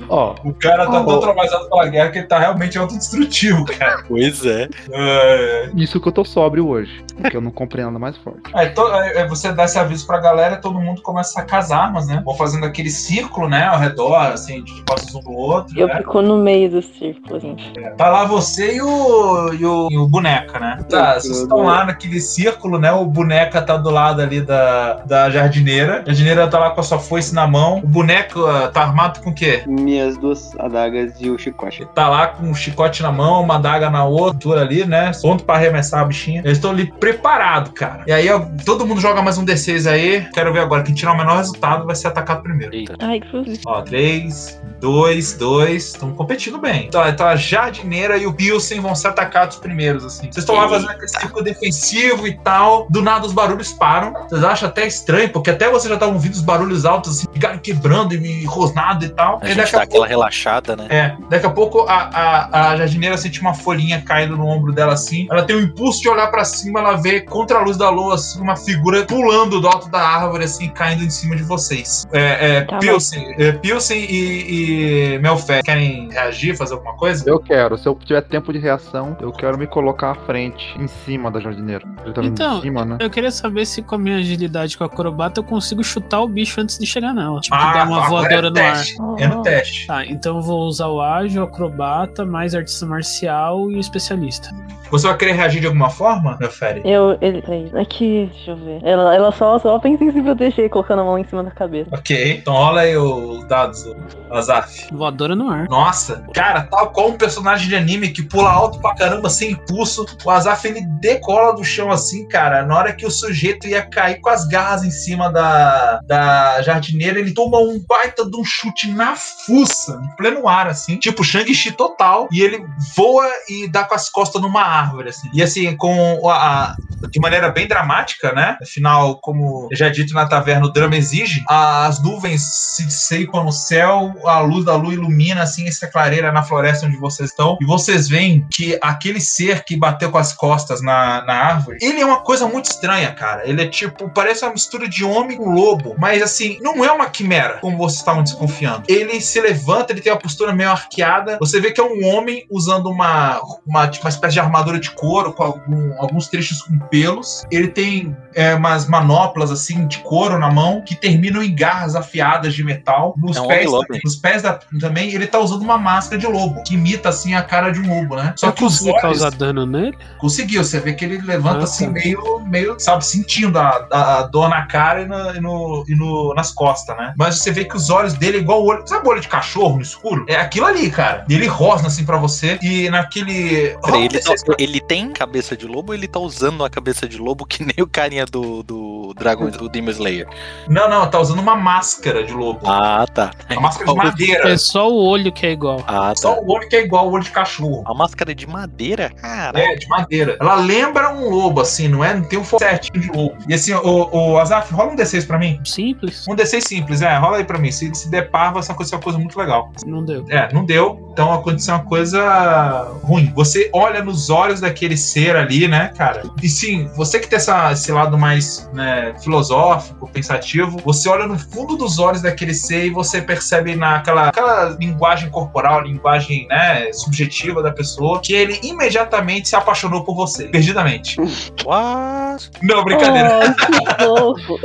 Ó, O cara tá Oh. tão traumatizado pela guerra que ele tá realmente autodestrutivo, cara. Pois é. É, isso que eu tô sóbrio hoje. Porque eu não comprei nada mais forte. Aí to- aí você dá esse aviso pra galera, todo mundo começa a sacar as armas, né? Vão fazendo aquele círculo, né, ao redor, assim, de costas um do outro, Eu né? fico no meio do círculo, assim. Tá lá você e o, e o, e o boneca, né? Tá, vocês estão lá naquele círculo, né? O boneca tá do lado ali da, da jardineira. A jardineira tá lá com a sua foice na mão. O boneco ah, tá armado com o quê? Minhas duas adagas e o chicote. Tá lá com um chicote na mão, uma daga na outra ali, né? Pronto pra arremessar a bichinha. Eles estão ali preparados, cara. E aí, ó, todo mundo joga mais um D6 aí. Quero ver agora. Quem tirar o menor resultado vai ser atacado primeiro. Eita. Ai, cruz. Ó, 3, 2, 2. Estão competindo bem. Então, então a jardineira e o Pilsen vão ser atacados primeiros, assim. Vocês estão lá fazendo aquele círculo defensivo e tal. Do nada os barulhos param. Vocês acham até estranho, porque até vocês já estavam ouvindo os barulhos altos, assim, galho quebrando e rosnado e tal. A e gente dá a aquela pouco. relaxada, né? É, daqui a pouco a, a, a jardineira sente uma folhinha caindo no ombro dela assim. Ela tem o impulso de olhar pra cima, ela vê contra a luz da lua assim, uma figura pulando do alto da árvore, assim, caindo em cima de vocês. É, é, Tá Pilsen, é, Pilsen e, e Melfé querem reagir, fazer alguma coisa? Eu quero, se eu tiver tempo de reação, eu quero me colocar à frente, em cima da jardineira. Ele tá Então, em cima, né? Eu queria saber se com a minha agilidade com a acrobata eu consigo chutar o bicho antes de chegar nela. Tipo, dar uma agora voadora é no ar. teste. É no teste. Tá, então eu vou usar o ágil, o acrobata, mais artista marcial e o especialista. Você vai querer reagir de alguma forma, Melfé? Eu, ele, peraí, aqui, deixa eu ver. Ela, ela só, só pensa em se proteger, colocando a mão em cima da cabeça. Ok, então rola aí os dados, Azaf. Voadora no ar. Nossa, cara, tal qual um personagem de anime que pula alto pra caramba sem impulso, o Azaf ele decola do chão assim, cara. Na hora que o sujeito ia cair com as garras em cima da, da jardineira, ele toma um baita de um chute na fuça, em pleno ar, assim, tipo Shang-Chi total, e ele voa e dá com as costas numa árvore, assim. E assim, com a, a- de maneira bem dramática, né? Afinal, como já dito na taverna, o drama exige, as nuvens se dissipam no céu, a luz da lua ilumina assim essa clareira na floresta onde vocês estão, e vocês veem que aquele ser que bateu com as costas na, na árvore, ele é uma coisa muito estranha, cara. Ele é tipo, parece uma mistura de homem com lobo, mas assim, não é uma quimera, como vocês estavam desconfiando. Ele se levanta, ele tem uma postura meio arqueada, você vê que é um homem usando uma, uma, tipo, uma espécie de armadura de couro, com algum- alguns trechos com pelos. Ele tem é, umas manoplas assim de couro na mão que terminam em garras afiadas de metal. Nos É um pés, lobo. nos pés da- também ele tá usando uma máscara de lobo que imita assim a cara de um lobo, né? Só eu que os olhos causar dano nele? conseguiu. Você vê que ele levanta Ah, assim tá. meio, sabe, sentindo a, a- a dor na cara e, na- e no, e no- nas costas, né? Mas você vê que os olhos dele é igual o olho, sabe o olho de cachorro no escuro? É aquilo ali, cara. E ele rosna assim pra você e naquele Peraí, ele, tá- Rola D6 ele tem cabeça de lobo ou ele tá usando a cabeça de lobo que nem o carinha do, do, Dragon, o Demon Slayer. Não, não, tá usando uma máscara de lobo. Ah, tá. Uma máscara de madeira. É só o olho que é igual. Ah, Só tá. o olho que é igual o olho de cachorro. A máscara é de madeira? Cara. É, de madeira. Ela lembra um lobo, assim, não é? Não tem um certinho de lobo. E assim, o, o Azaf, rola um D6 pra mim. Simples. Um D6 simples, é, rola aí pra mim. Se, se der par, vai ser uma coisa, uma coisa muito legal. Não deu. É, não deu. Então aconteceu uma coisa ruim. Você olha nos olhos daquele ser ali, né, cara? E sim, você que tem essa, esse lado mais né, filosófico, pensativo, você olha no fundo dos olhos daquele ser e você percebe naquela aquela linguagem corporal, linguagem né, subjetiva da pessoa, que ele imediatamente se apaixonou por você, perdidamente. What? Não, brincadeira. Oh, que fofo.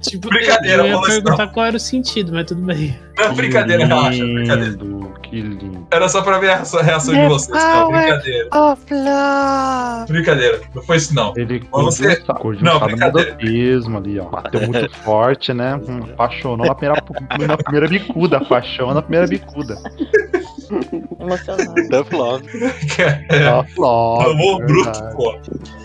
Tipo, Brincadeira, eu ia perguntar qual era o sentido, mas tudo bem. Não, brincadeira, relaxa, brincadeira. Lindo, que lindo. Era só pra ver a reação- reação de vocês, não, brincadeira. Brincadeira, não foi isso não. Ele Você- curtiu Não, brincadeira. ali, ó. Bateu muito forte, né? Hum, Apaixonou na primeira, na primeira bicuda. Paixão na primeira bicuda. Emocionado. Tough love. É. Ó, love, Amor bruto, pô.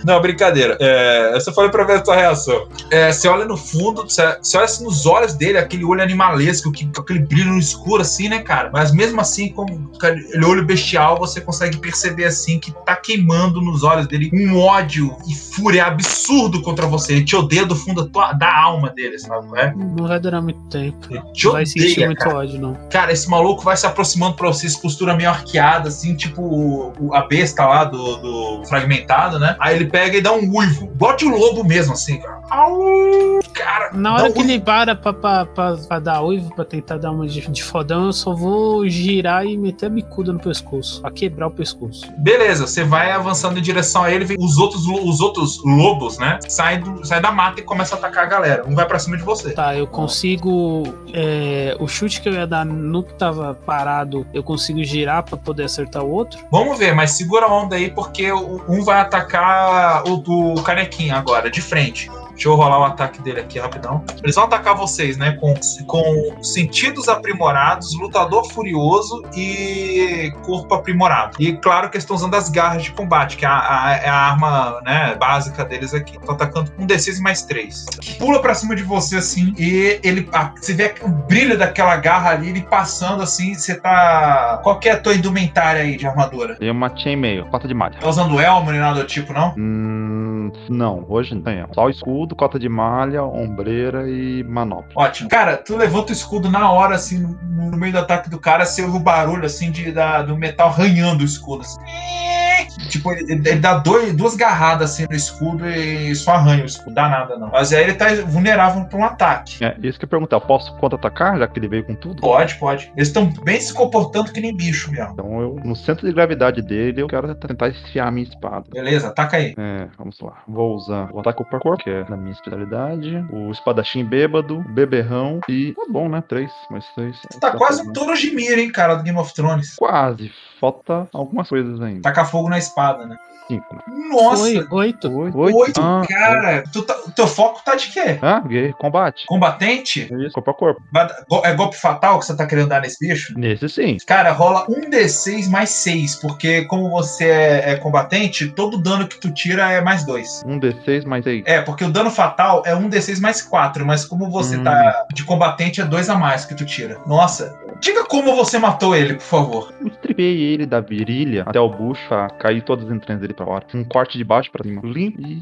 Não, brincadeira. É, eu só falei pra ver a tua reação. É, você olha no fundo, você, você olha assim nos olhos dele, aquele olho animalesco, que, com aquele brilho no escuro, assim, né, cara? Mas mesmo assim, com aquele olho bestial, você consegue perceber, assim, que tá queimando nos olhos dele um ódio e fúria absurdo contra você. Ele te odeia do fundo da, tua- da alma dele, sabe? É? Não vai durar muito tempo. Ele te Não vai sentir odeia, muito cara. ódio, não. Cara, esse maluco vai se aproximando pra você, essa postura meio arqueada, assim, tipo a besta lá do, do fragmentado, né? Aí ele pega e dá um uivo. Bote o lobo mesmo, assim, cara. Au! Cara, Na hora que ele para pra, pra, pra, pra dar uivo, pra tentar dar uma de, de fodão, eu só vou girar e meter a bicuda no pescoço. A quebrar o pescoço. Beleza, você vai avançando em direção a ele, vem os outros, os outros lobos, né? Saem, do- saem da mata e começam a atacar a galera. Um vai pra cima de você. Tá, eu consigo. é, o chute que eu ia dar no que tava parado, eu consigo girar pra poder acertar o outro? Vamos ver, mas segura a onda aí, porque um vai atacar o do canequinha agora, de frente. Deixa eu rolar o ataque dele aqui rapidão. Eles vão atacar vocês, né? Com, com sentidos aprimorados, lutador furioso e corpo aprimorado. E claro que eles estão usando as garras de combate, que é a, a- é a arma né, básica deles aqui. Estão atacando com um D6 mais 3. Pula pra cima de você assim, e ele. ah, você vê o brilho daquela garra ali, ele passando assim. Você tá. Qual que é a tua indumentária aí de armadura? Tem uma chainmail, cota de malha. Tá usando elmo nem nada do tipo, não? Hum, não, hoje não tem. Só escudo, cota de malha, ombreira e manopla. Ótimo. Cara, tu levanta o escudo na hora, assim, no, meio do ataque do cara, você ouve o barulho, assim, de, da, do metal arranhando o escudo, assim. Tipo, ele, ele dá dois, duas garradas, assim, no escudo e só arranha o escudo. Dá nada, não. Mas aí ele tá vulnerável pra um ataque. É, isso que eu ia perguntar, eu posso contra-atacar, já que ele veio com tudo? Pode, pode. Eles estão bem se comportando que nem bicho mesmo. Então eu, no centro de gravidade dele, eu quero tentar esfiar a minha espada. Beleza, ataca aí. É, vamos lá. Vou usar o ataque a corpo, que é na minha especialidade. O espadachim bêbado, o beberrão e. Tá bom, né? Três, mais três. Tá quase um de mira, hein, cara, do Game of Thrones. Quase. Falta algumas coisas ainda. Tacar fogo na espada, né? Cinco, né? Nossa! Oito. Oito. Oito, Ah, cara. Tu tá- o teu foco tá de quê? Ah, combate. Combatente? Isso, corpo a corpo. É golpe fatal que você tá querendo dar nesse bicho? Nesse sim. Cara, rola um D6 mais 6, porque como você é, é combatente, todo dano que tu tira é mais 2. Um D6 mais seis. É, porque o dano fatal é um D6 mais 4, mas como você Hum. tá de combatente, é 2 a mais que tu tira. Nossa, diga como você matou ele, por favor. Eu estripei ele da virilha até o bucho, a cair todas as entranhas dele pra fora. Um corte de baixo pra cima. Limpo e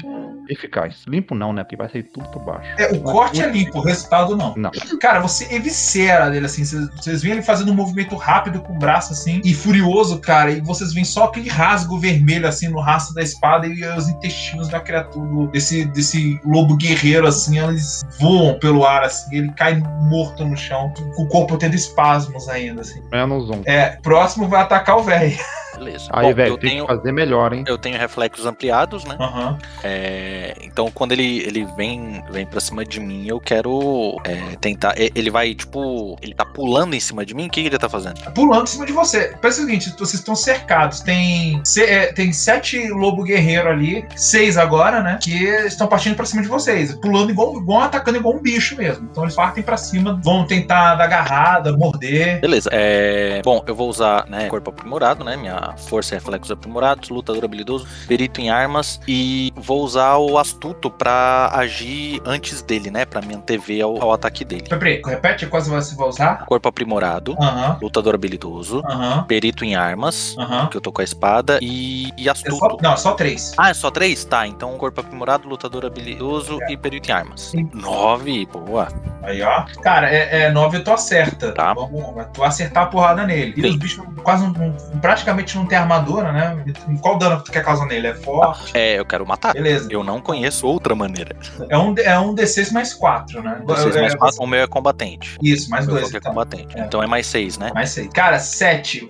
eficaz. Limpo não, né? Porque vai sair tudo por baixo. É, o corte é limpo, o resultado não. Não. Cara, você eviscera dele assim. Vocês, vocês veem ele fazendo um movimento rápido com o braço assim e furioso, cara. E vocês veem só aquele rasgo vermelho assim no rastro da espada e os intestinos da criatura, desse, desse lobo guerreiro assim. Eles voam pelo ar assim. Ele cai morto no chão, com o corpo tendo espasmos ainda assim. Menos um. É, próximo vai atacar o velho. Beleza. Aí, Bom, velho, eu tem tenho, que fazer melhor, hein? eu tenho reflexos ampliados, né? Aham. É, então, quando ele, ele vem, vem pra cima de mim, eu quero é, tentar. Ele vai, tipo. Ele tá pulando em cima de mim? O que, que ele tá fazendo? pulando em cima de você. Pensa o seguinte: vocês estão cercados. Tem, se- é, tem sete lobo guerreiro ali, seis agora, né? Que estão partindo pra cima de vocês. Pulando igual, igual atacando igual um bicho mesmo. Então eles partem pra cima, vão tentar dar agarrada, morder. Beleza. É, bom, eu vou usar, né, corpo aprimorado, né? Minha força e reflexos aprimorados, lutador habilidoso, perito em armas e vou usar o astuto pra agir antes dele, né? Pra me antever ao, ao ataque dele. Peraí, repete quais você vai usar? Corpo aprimorado, lutador habilidoso, perito em armas, aham. que eu tô com a espada, e, e É astuto. só, não, só três. Ah, é só três? Tá, então corpo aprimorado, lutador habilidoso e perito em armas. Sim. Nove, boa. Aí, ó. Cara, é, é 9 tu acerta. Tá. Vamos, tu acertar a porrada nele. E Sim. os bichos quase não, não- praticamente não tem armadura, né? Qual dano que tu quer causar nele? É forte? É, eu quero matar. Beleza. Eu não conheço outra maneira. É um, é um D6 mais 4, né? Vocês É, mais quatro, o meu é combatente. Isso, mais O meu dois. é Então. combatente. É. Então é mais seis, né? Mais seis. Cara, 7.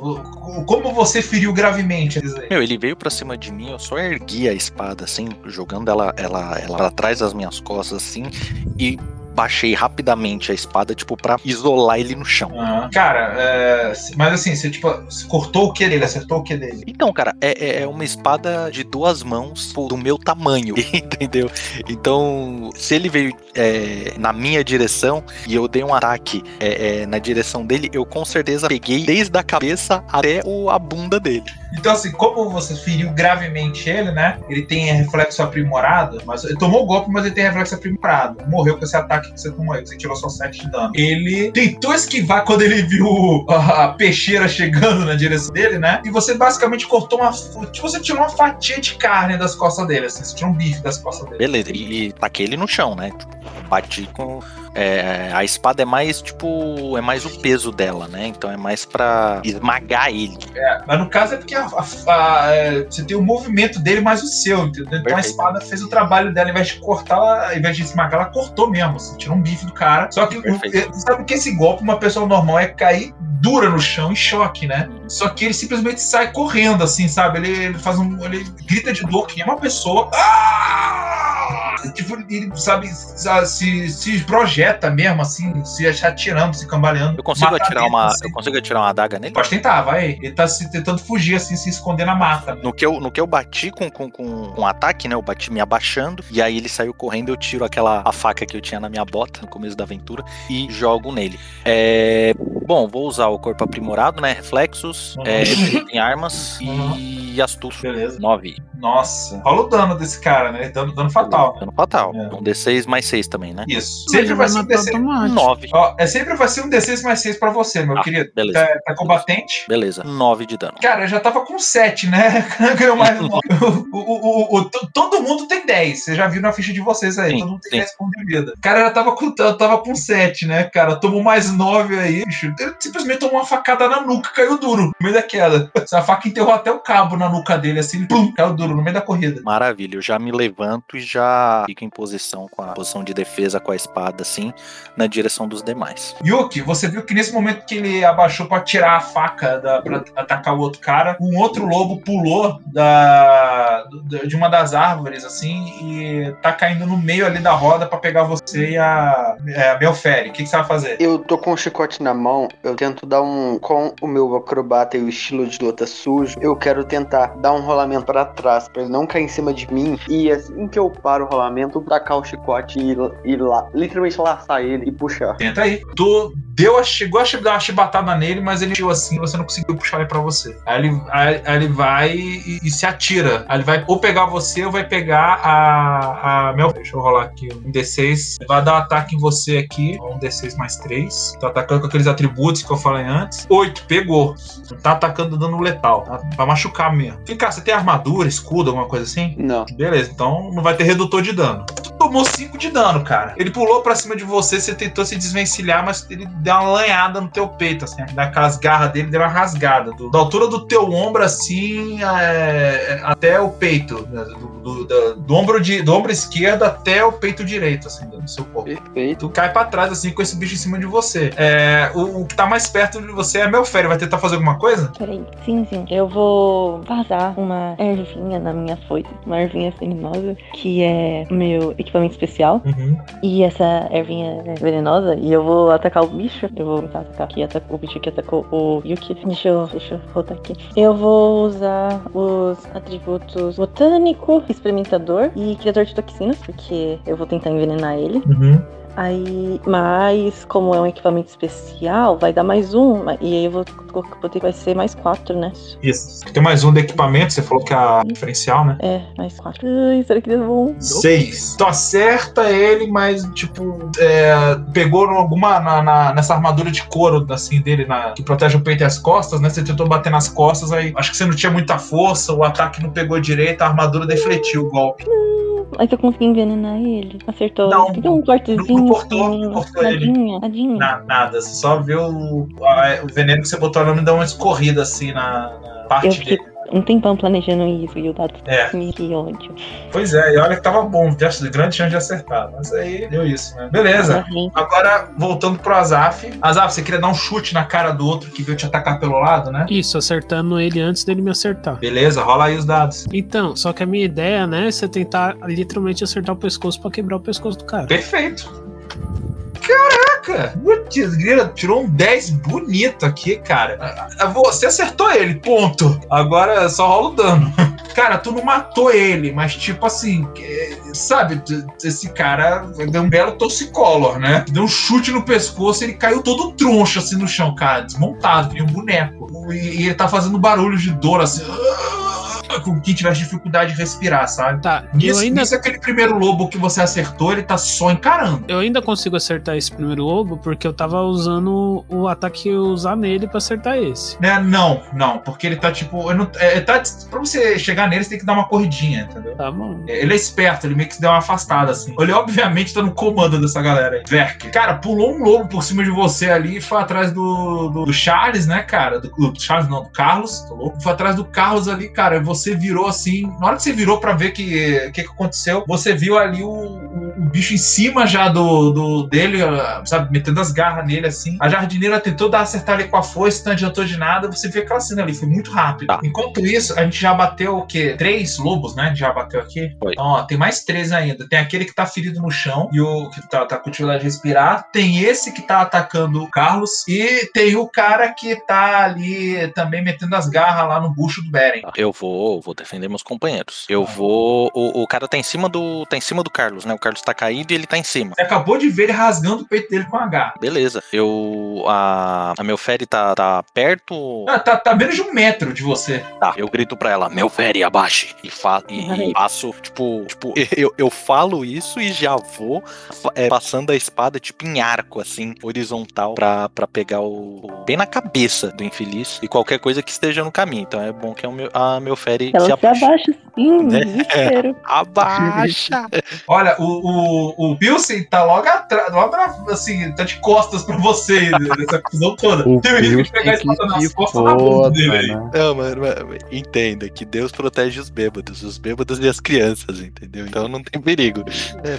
Como você feriu gravemente? Meu, ele veio pra cima de mim, eu só ergui a espada, assim, jogando ela, ela, ela pra trás das minhas costas, assim, e baixei rapidamente a espada, tipo, pra isolar ele no chão. Aham. Cara, é, mas assim, você tipo, você cortou o que dele? Acertou o que dele? Então, cara, é, é- é uma espada de duas mãos pô, do meu tamanho, entendeu? Então, se ele veio é, na minha direção e eu dei um ataque é, é, na direção dele, eu com certeza peguei desde a cabeça até o, a bunda dele. Então, assim, como você feriu gravemente ele, né? Ele tem reflexo aprimorado, mas ele tomou o golpe, mas ele tem reflexo aprimorado. Morreu com esse ataque que você tomou aí, você tirou só 7 de dano. Ele tentou esquivar quando ele viu a, peixeira chegando na direção dele, né? E você basicamente cortou uma. Tipo, você tirou uma fatia de carne das costas dele, assim, você tirou um bife das costas dele. Beleza, e, e taquei ele no chão, né? Bati com. É, a espada é mais, tipo. É mais o peso dela, né? Então é mais pra esmagar ele. Mas no caso é porque a- a- a- é, você tem o movimento dele mais o seu, entendeu? Então a Perfeito. espada fez o trabalho dela, ao invés de cortar, ela, ao invés de esmagar, ela cortou mesmo. Assim, tirou um bife do cara. Só que o- é, sabe que esse golpe, uma pessoa normal é cair dura no chão em choque, né? Só que ele simplesmente sai correndo, assim, sabe? Ele, ele faz um. Ele grita de dor que nem uma pessoa. Ah! Tipo, ele sabe, se, se projeta mesmo, assim, se atirando, se cambaleando. Eu consigo atirar uma. assim. Eu consigo atirar uma adaga nele? Pode tentar, vai. Ele tá se tentando fugir, assim, se esconder na mata. No que eu, no que eu bati com, com, com, com ataque, né? Eu bati me abaixando. E aí ele saiu correndo. Eu tiro aquela a faca que eu tinha na minha bota no começo da aventura e jogo nele. É, bom, vou usar o corpo aprimorado, né? Reflexos, Uhum. é, em armas e astuto. Beleza. 9. Nossa. Olha o dano desse cara, né? Dano, dano fatal. Dano fatal. É. Um D6 mais 6 também, né? Isso. Sempre vai ser um matar D6. automático. 9. Ó, é sempre vai ser um D6 mais 6 pra você, meu Ah, querido. beleza. Tá, tá combatente. Beleza. 9 de dano. Cara, eu já tava com 7, né? Ganhou mais um. o, o, o, o- to- Todo mundo tem 10. Você já viu na ficha de vocês aí. Sim, todo mundo tem sim. 10 pontos de vida. Cara, eu tava com, eu tava com 7, né, cara? Tomou mais 9 aí, bicho. Ele simplesmente tomou uma facada na nuca, caiu duro no meio da queda. Essa faca enterrou até o cabo na nuca dele, assim, pum, caiu duro no meio da corrida. Maravilha, eu já me levanto e já fico em posição com a posição de defesa com a espada, assim, na direção dos demais. Yuki, você viu que nesse momento que ele abaixou pra tirar a faca da, pra atacar o outro cara, um outro lobo pulou da, de uma das árvores, assim, e tá caindo no meio ali da roda pra pegar você e a, é, a Melfere. O que, que você vai fazer? Eu tô com o chicote na mão, eu tento dar um. Com o meu acrobata e o estilo de luta sujo, eu quero tentar dar um rolamento pra trás, pra ele não cair em cima de mim. E assim que eu paro o rolamento, tacar o chicote e, e lá, literalmente laçar ele e puxar. Tenta aí. Tu deu a, chegou a dar uma chibatada nele, mas ele tirou assim você não conseguiu puxar ele pra você. Aí ele, aí, aí ele vai e, e se atira. Aí ele vai ou pegar você ou vai pegar a, a Mel. Deixa eu rolar aqui um D6. Vai dar um ataque em você aqui. Um D6 mais 3. Tá atacando com aqueles atributos que eu falei antes. 8, pegou. Tá atacando dano letal. Tá? Pra machucar mesmo. Fica, você tem armadura, escudo, alguma coisa assim? Não. Beleza, então não vai ter redutor de dano. Tu tomou 5 de dano, cara. Ele pulou pra cima de você, você tentou se desvencilhar, mas ele deu uma lanhada no teu peito, assim. Daquelas garras dele, deu uma rasgada. Do- da altura do teu ombro, assim, é, é, até o peito. né, Do, do- da- do ombro de, do ombro esquerdo até o peito direito, assim, do seu corpo. Perfeito. Tu cai pra trás, assim, com esse bicho em cima de você. É, o, o que tá mais perto de você é meu Vai tentar fazer alguma coisa? Peraí. Sim, sim. Eu vou vazar uma ervinha na minha foice. Uma ervinha venenosa, que é meu equipamento especial. Uhum. E essa ervinha é venenosa. E eu vou atacar o bicho. Eu vou tentar atacar aqui, o bicho que atacou o Yuki. Deixa eu, deixa eu voltar aqui. Eu vou usar os atributos botânico, experimentador e criador de toxinas, porque eu vou tentar envenenar ele. Uhum. Aí, mas como é um equipamento especial, vai dar mais um. E aí eu vou, vou ter vai ser mais quatro, né? Isso. Tem mais um do equipamento, você falou que é a diferencial, né? É, mais quatro. Ai, será que eles vão. Seis. Tu acerta ele, mas, tipo, é, pegou alguma na, na- nessa armadura de couro, assim, dele, na- que protege o peito e as costas, né? Você tentou bater nas costas, aí acho que você não tinha muita força, o ataque não pegou direito, a armadura defletiu o golpe. Mas eu consegui envenenar ele. Acertou. Não, Tem um cortezinho. não cortou, assim, não cortou ele. nadinha. Na- nada, você só vê o, a- o veneno que você botou lá, me dá uma escorrida, assim, na, na parte fiquei dele. um tempão planejando isso e o dado É. que ódio. Pois é, e olha que tava bom, tinha grande chance de acertar, mas aí deu isso, né? Beleza. Morri. Agora, voltando pro Azaf. Azaf, você queria dar um chute na cara do outro que veio te atacar pelo lado, né? Isso, acertando ele antes dele me acertar. Beleza, rola aí os dados. Então, só que a minha ideia, né, é você tentar literalmente acertar o pescoço pra quebrar o pescoço do cara. Perfeito. Caraca! Putz, grila, tirou um 10 bonito aqui, cara. Ah, Você acertou ele, ponto. Agora só rola o dano. Cara, tu não matou ele, mas tipo assim, é, sabe, esse cara deu um belo toxicolor, né? Deu um chute no pescoço, ele caiu todo troncho assim no chão, cara, desmontado, que um boneco. E, e ele tá fazendo barulho de dor, assim, com quem tivesse dificuldade de respirar, sabe? Tá, eu Nisso, ainda, nisso aquele primeiro lobo que você acertou, ele tá só encarando. eu ainda consigo acertar esse primeiro lobo porque eu tava usando o ataque que eu usar nele pra acertar esse. Né? Não, não, porque ele tá tipo. não- é, tá, pra você chegar nele, você tem que dar uma corridinha, entendeu? Tá bom. Ele é esperto, ele meio que se deu uma afastada, assim. Ele, obviamente, tá no comando dessa galera aí. Verk. Cara, pulou um lobo por cima de você ali e foi atrás do, do, do Charles, né, cara? Do, do Charles, não, do Carlos. Tô louco. Foi atrás do Carlos ali, cara. E você virou assim. Na hora que você virou pra ver o que, que, que aconteceu, você viu ali o, o, o bicho em cima já do, do dele, sabe? Metendo as garras nele, assim. A jardineira tentou dar acertar ele com a foice, não adiantou de nada. Você viu aquela cena ali, foi muito rápido. Tá. Enquanto isso, a gente já bateu o quê? Três lobos, né? Já bateu aqui. Foi. Então, ó, tem mais três ainda. Tem aquele que tá ferido no chão e o que tá, tá com dificuldade de respirar. Tem esse que tá atacando o Carlos. E tem o cara que tá ali também metendo as garras lá no bucho do Beren. Eu vou, vou defender meus companheiros. Eu vou. O, o cara tá em cima do. tá em cima do Carlos, né? O Carlos tá caído e ele tá em cima. Você acabou de ver ele rasgando o peito dele com a garra. Beleza. Eu. A, a meu Fere tá, tá perto. Ah, tá, tá menos de um metro de você. Tá, eu grito pra ela, meu Fere, abaixe. E, fa e, e faço, tipo, tipo eu, eu falo isso e já vou é, passando a espada, tipo, em arco, assim, horizontal, pra, pra pegar o. bem na cabeça do infeliz. E qualquer coisa que esteja no caminho. Então é bom que o meu, a meu Fere Ela se se abaixe. abaixa sim, Né? desespero. Abaixa! Olha, o, o, o Pilsen tá logo atrás, logo assim, tá de costas pra você nessa confusão toda. O Tem o risco de pegar a espada nas se costas na bunda foda, dele aí. né? Não, mano, mano, entenda que Deus protege os bêbados, os bêbados e as crianças, entendeu? Então não tem perigo.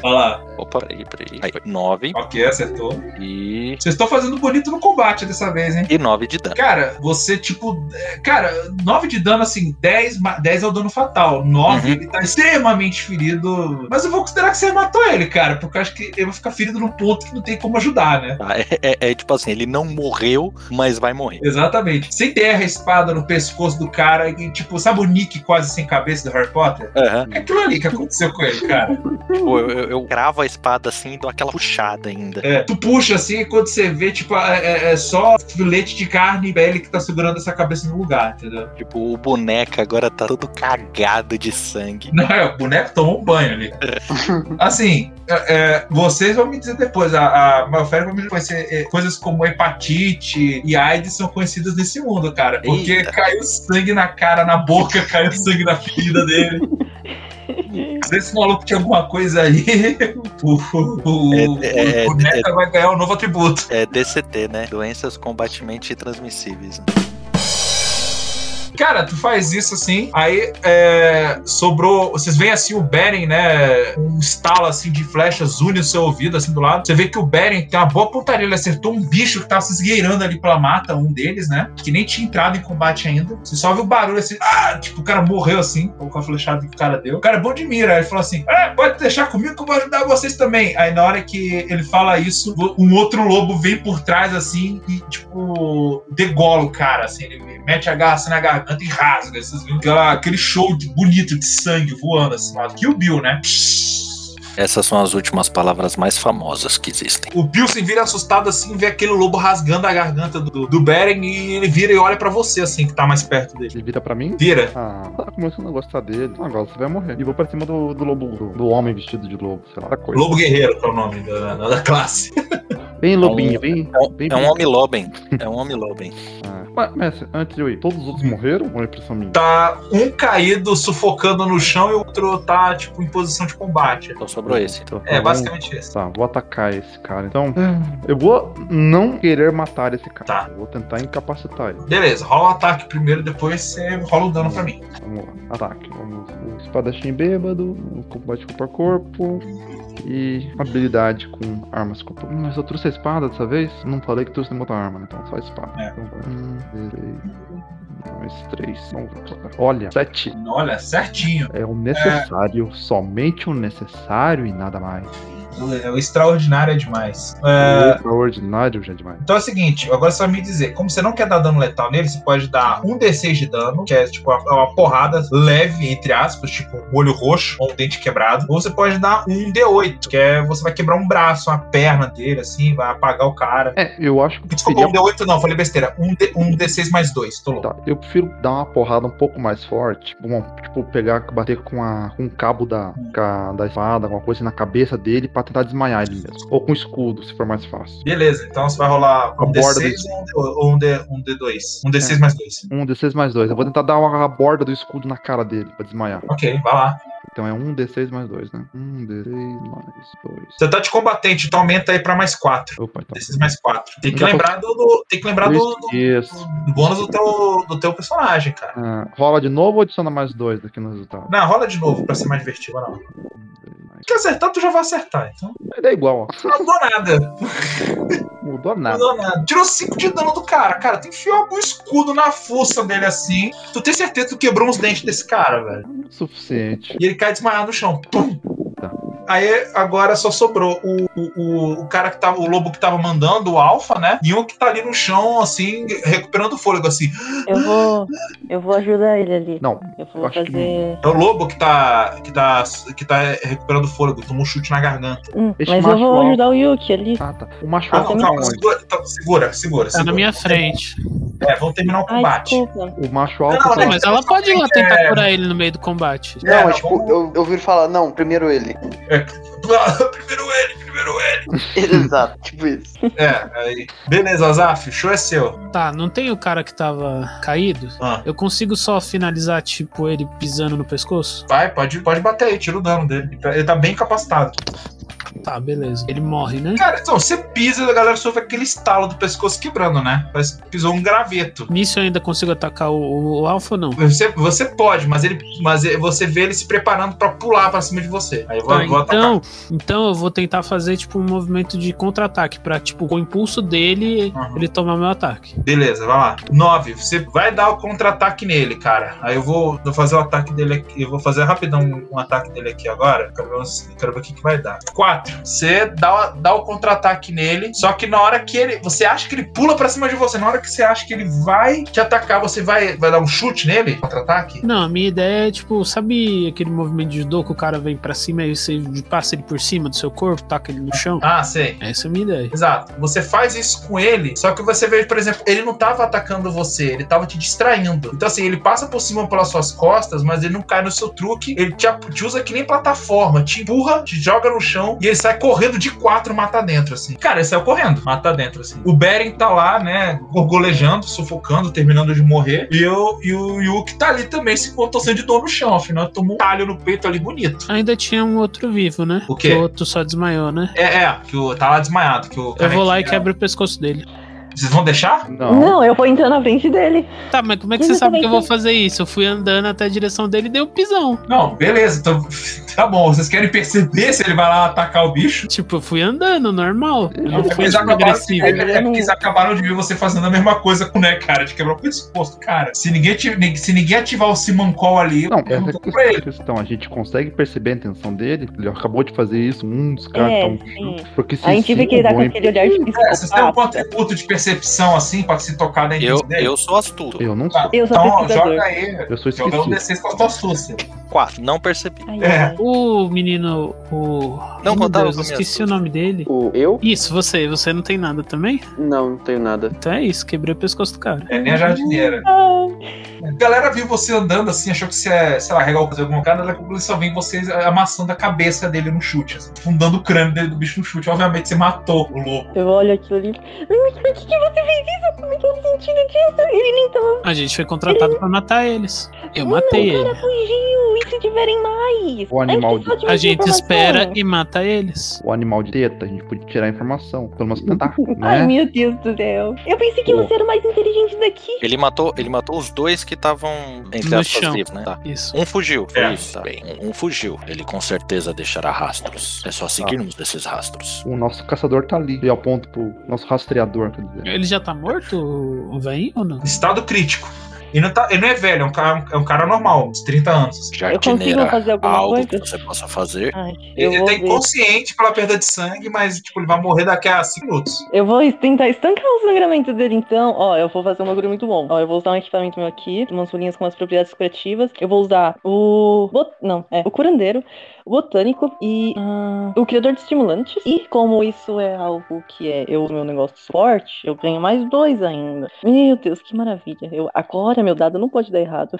Olha lá. Opa, peraí, peraí. Aí, nove Ok, acertou. e. Vocês estão fazendo bonito no combate dessa vez, hein? E nove de dano. Cara, você, tipo. é, Cara, 9 de dano, assim, 10, ma- 10 é o dano fatal. 9, Uhum. ele tá extremamente ferido. Mas eu vou considerar que você matou ele, cara, porque eu acho que ele vai ficar ferido num ponto que não tem como ajudar, né? Tá, É, é- é tipo assim, ele não morreu, mas vai morrer. Exatamente. Você enterra a espada no pescoço do cara e, tipo, sabe o Nick quase sem cabeça do Harry Potter? Aham. É aquilo ali que aconteceu com ele, cara. Tipo, eu, eu, eu cravo a espada assim e dou aquela puxada ainda. É, tu puxa assim e quando você vê, tipo, é, é- é só filete de carne e pele que tá segurando essa cabeça no lugar, entendeu? Tipo, o boneco agora tá todo cagado de sangue. Não, é, o boneco tomou um banho ali. Assim, é, é, vocês vão me dizer depois, a, a Malfere vai me conhecer, é, coisas como hepatite e AIDS são conhecidas nesse mundo, cara. Porque Eita. caiu sangue na cara, na boca, caiu sangue na ferida dele. Se esse maluco tinha alguma coisa aí, o, o, É, é, o boneco vai ganhar um novo atributo. É DCT, né? Doenças combatemente transmissíveis. né? Cara, tu faz isso assim, aí é, sobrou. Vocês veem assim o Beren, né? Um estalo assim de flechas une o seu ouvido, assim do lado. Você vê que o Beren tem uma boa pontaria. Ele acertou um bicho que tava se esgueirando ali pela mata, um deles, né? Que nem tinha entrado em combate ainda. Você só ouve o barulho assim, ah! Tipo, o cara morreu assim, com a flechada que o cara deu. O cara é bom de mira. Aí ele falou assim: é, pode deixar comigo que eu vou ajudar vocês também. Aí na hora que ele fala isso, um outro lobo vem por trás assim e, tipo, degola o cara, assim. Ele mete a assim na garganta e rasga. Vocês viram aquela- aquele show de, bonito de sangue voando assim. lá. Kill Bill, né? Essas são as últimas palavras mais famosas que existem. O Pilsen vira assustado assim, vê aquele lobo rasgando a garganta do, do Beren e ele vira e olha pra você, assim, que tá mais perto dele. Ele vira pra mim? Vira. Ah, tá começando a gostar dele. Agora você vai morrer. E vou pra cima do, do lobo, do, do homem vestido de lobo, sei lá, da coisa. Lobo Guerreiro, que é o nome da, da- classe. Vem, lobinho. É um, vem, é um vem. homem loben. É um homem loben. Ah, mas, mestre, antes de eu ir, todos os outros morreram ou é impressão minha? Tá um caído, sufocando no chão e o outro tá, tipo, em posição de combate. Então sobrou esse. Então, É, tá, basicamente isso. Tá, vou atacar esse cara. Então, eu vou não querer matar esse cara. Tá. Eu vou tentar incapacitar ele. Beleza, rola o ataque primeiro, depois você rola o dano pra mim. Vamos lá. Ataque. Vamos. Espadachim bêbado, o combate corpo a corpo. E habilidade com armas corpo. Mas eu trouxe a espada dessa vez? Não falei que trouxe nenhuma outra arma, né? então só a espada. É. Então, um, mais três. Vamos lá. Olha, sete. Olha, certinho. É o necessário, somente o necessário e nada mais. É o extraordinário é demais. É, extraordinário já é demais. Então é o seguinte, agora você vai me dizer, como você não quer dar dano letal nele, você pode dar um D6 de dano, que é tipo uma, porrada leve, entre aspas, tipo um olho roxo ou um dente quebrado. Ou você pode dar um D8, que é você vai quebrar um braço, uma perna dele, assim, vai apagar o cara. É, eu acho que Desculpa, seria um D8 não, falei besteira. Um, D, um D6 mais dois, tô louco. Tá, eu prefiro dar uma porrada um pouco mais forte. Tipo, tipo, pegar, bater com, a, com o cabo da, com a- da espada, alguma coisa assim na cabeça dele pra tentar desmaiar ele mesmo. Ou com escudo, se for mais fácil. Beleza, então você vai rolar um A borda D6 ou um, D, um D2. Um D6 mais dois. Um D6 mais dois. Eu vou tentar dar uma a borda do escudo na cara dele pra desmaiar. Ok, vai lá. Então é um D6 mais dois, né? Um D6 mais dois. Você tá de combatente, então aumenta aí pra mais quatro. Opa, então. D6 mais quatro. Tem que pra- lembrar do, do- tem que lembrar do, do, do bônus do teu, do teu personagem, cara. Ah, rola de novo ou adiciona mais dois aqui no resultado? Não, rola de novo pra ser mais divertido. Não. Se acertar, tu já vai acertar. Então, é igual, ó. não mudou nada. Mudou nada. mudou nada. Tirou 5 de dano do cara. Cara, tu enfiou um escudo na fuça dele assim. Tu tem certeza que tu quebrou uns dentes desse cara, velho. Suficiente. E ele cai desmaiado no chão. Pum. Tá. Aí agora só sobrou o, o, o, cara que tava, o lobo que tava mandando, o Alpha, né? E um que tá ali no chão, assim, recuperando o fôlego, assim. Eu vou. Eu vou ajudar ele ali. Não, Eu vou eu acho que fazer. É o lobo que tá, que tá, que tá recuperando o fôlego, tomou um chute na garganta. Hum, mas eu vou ajudar o Yuki ali. Ah, tá. O macho Ah, alto não, tá calma, onde? segura, tá, segura, segura. Tá segura. na minha frente. É, vamos terminar o Ai, combate. desculpa. O macho alto Não, não, Mas ela pode ir lá tentar curar ele no meio do combate. Não, É, mas tipo, vamos- eu, eu viro falar, não, primeiro ele. Primeiro ele, primeiro ele. Exato, tipo isso. É, aí. Beleza, Azaf, o show é seu. Tá, não tem o cara que tava caído? Ah, Eu consigo só finalizar, tipo, ele pisando no pescoço? vai, pode, pode bater aí, tira o dano dele. Ele ele tá bem capacitado. Tá, beleza. Ele morre, né? Cara, então, você pisa e a galera sofre aquele estalo do pescoço quebrando, né? Parece que pisou um graveto. Nisso eu ainda consigo atacar o, o Alpha ou não? Você, você pode, mas ele, mas você vê ele se preparando pra pular pra cima de você. Aí eu vou, Tá, vou atacar. então, então eu vou tentar fazer, tipo, um movimento de contra-ataque pra, tipo, com o impulso dele, Uhum. ele tomar meu ataque. Beleza, vai lá. 9. Você vai dar o contra-ataque nele, cara. Aí eu vou, vou fazer o ataque dele aqui. Eu vou fazer rapidão um, ataque dele aqui agora. Quero ver, quero ver o que, que vai dar. 4. Você dá, o- dá o contra-ataque nele. Só que na hora que ele. Você acha que ele pula pra cima de você. Na hora que você acha que ele vai te atacar, você vai, vai dar um chute nele? Contra-ataque? Não, a minha ideia é, tipo, sabe aquele movimento de judô que o cara vem pra cima e você passa ele por cima do seu corpo, taca ele no chão? Ah, sei. Essa é a minha ideia. Exato. Você faz isso com ele, só que você vê, por exemplo, ele não tava atacando você, ele tava te distraindo. Então, assim, ele passa por cima pelas suas costas, mas ele não cai no seu truque, ele te, te usa que nem plataforma, te empurra, te joga no chão e ele sai correndo de quatro, mata dentro, assim. Cara, ele saiu correndo, mata dentro, assim. O Beren tá lá, né, gorgolejando, sufocando, terminando de morrer, e, eu, e o Yuki tá ali também se contorcendo de dor no chão, afinal, tomou um talho no peito ali bonito. Ainda tinha um outro vivo, né? O quê? Que o outro só desmaiou, né? É, é, que o, tá lá desmaiado, que o Eu vou lá e quebro o pescoço dele. Vocês vão deixar? Não. Não, eu vou entrar na frente dele. Tá, mas como é que Mas você sabe que eu vou fazer isso? Eu fui andando até a direção dele e dei um pisão. Não, beleza. Então, tá bom. Vocês querem perceber se ele vai lá atacar o bicho? Tipo, eu fui andando, normal. Eu não fui Eles acabaram, agressivo. é, é porque eles acabaram de ver você fazendo a mesma coisa com o né, cara, de quebrar o pescoço, cara. Se ninguém, se ninguém ativar o Simancol ali, Não, eu pergunto a pra ele. questão. A gente consegue perceber a intenção dele. Ele acabou de fazer isso. Um dos caras É, sim. Porque se A gente vê que ele tá com aquele olhar de É, vocês têm algum psicopata. atributo de percepção assim pra se tocar dentro Eu, dele? eu sou astuto. Eu não Tá, sou. Eu sou então, joga aí. Eu sou Jogando esquecido. D6 com a tua astúcia. Quatro, não percebi. Ai, É, ai. O menino. O. Não contava Deus, esqueci o nome dele. O eu? Isso, você. Você não tem nada também? Não, não tenho nada. Então é isso, quebrei o pescoço do cara. É nem a jardineira. A galera viu você andando assim, achou que você é, sei lá, regal fazer alguma cara, daqui a pouco só vem vocês amassando a cabeça dele no chute, assim, fundando o crânio dele do bicho no chute. Obviamente você matou o louco. Eu olho aquilo ali. Mas por que, que você fez isso? Como é que é o sentido disso? Ele nem tava. A gente foi contratado pra matar eles. Eu matei O ele. cara fugiu. E se tiverem mais? O animal de- A gente espera e mata eles. O animal de teta, a gente podia tirar a informação. Pelo menos tentar, Ai, né? meu Deus do céu. Eu pensei que Pô. você era o mais inteligente daqui. Ele matou, ele matou os dois que estavam entre aspas chão. vivos, né? Tá. Isso. Um fugiu, foi É. isso. Tá bem. Um, um fugiu. Ele com certeza deixará rastros. É só seguirmos desses rastros. O nosso caçador tá ali. E aponta pro nosso rastreador, quer dizer. Ele já tá morto, o velhinho ou não? Estado crítico. E não tá, ele não é velho, é um cara, é um cara normal, uns 30 anos. assim. Jardineira, consigo fazer alguma algo coisa? que você possa fazer. Ai, eu Ele tá inconsciente pela perda de sangue, mas tipo, ele vai morrer daqui a 5 minutos. Eu vou tentar estancar o sangramento dele, então. Ó, eu vou fazer um bagulho muito bom. Ó, eu vou usar um equipamento meu aqui, umas folhinhas com umas propriedades curativas. Eu vou usar o. Não, é. O curandeiro, botânico e. ah, o criador de estimulantes. E como isso é algo que é. Eu meu negócio suporte, eu ganho mais dois ainda. Meu Deus, que maravilha. Eu, agora meu dado não pode dar errado.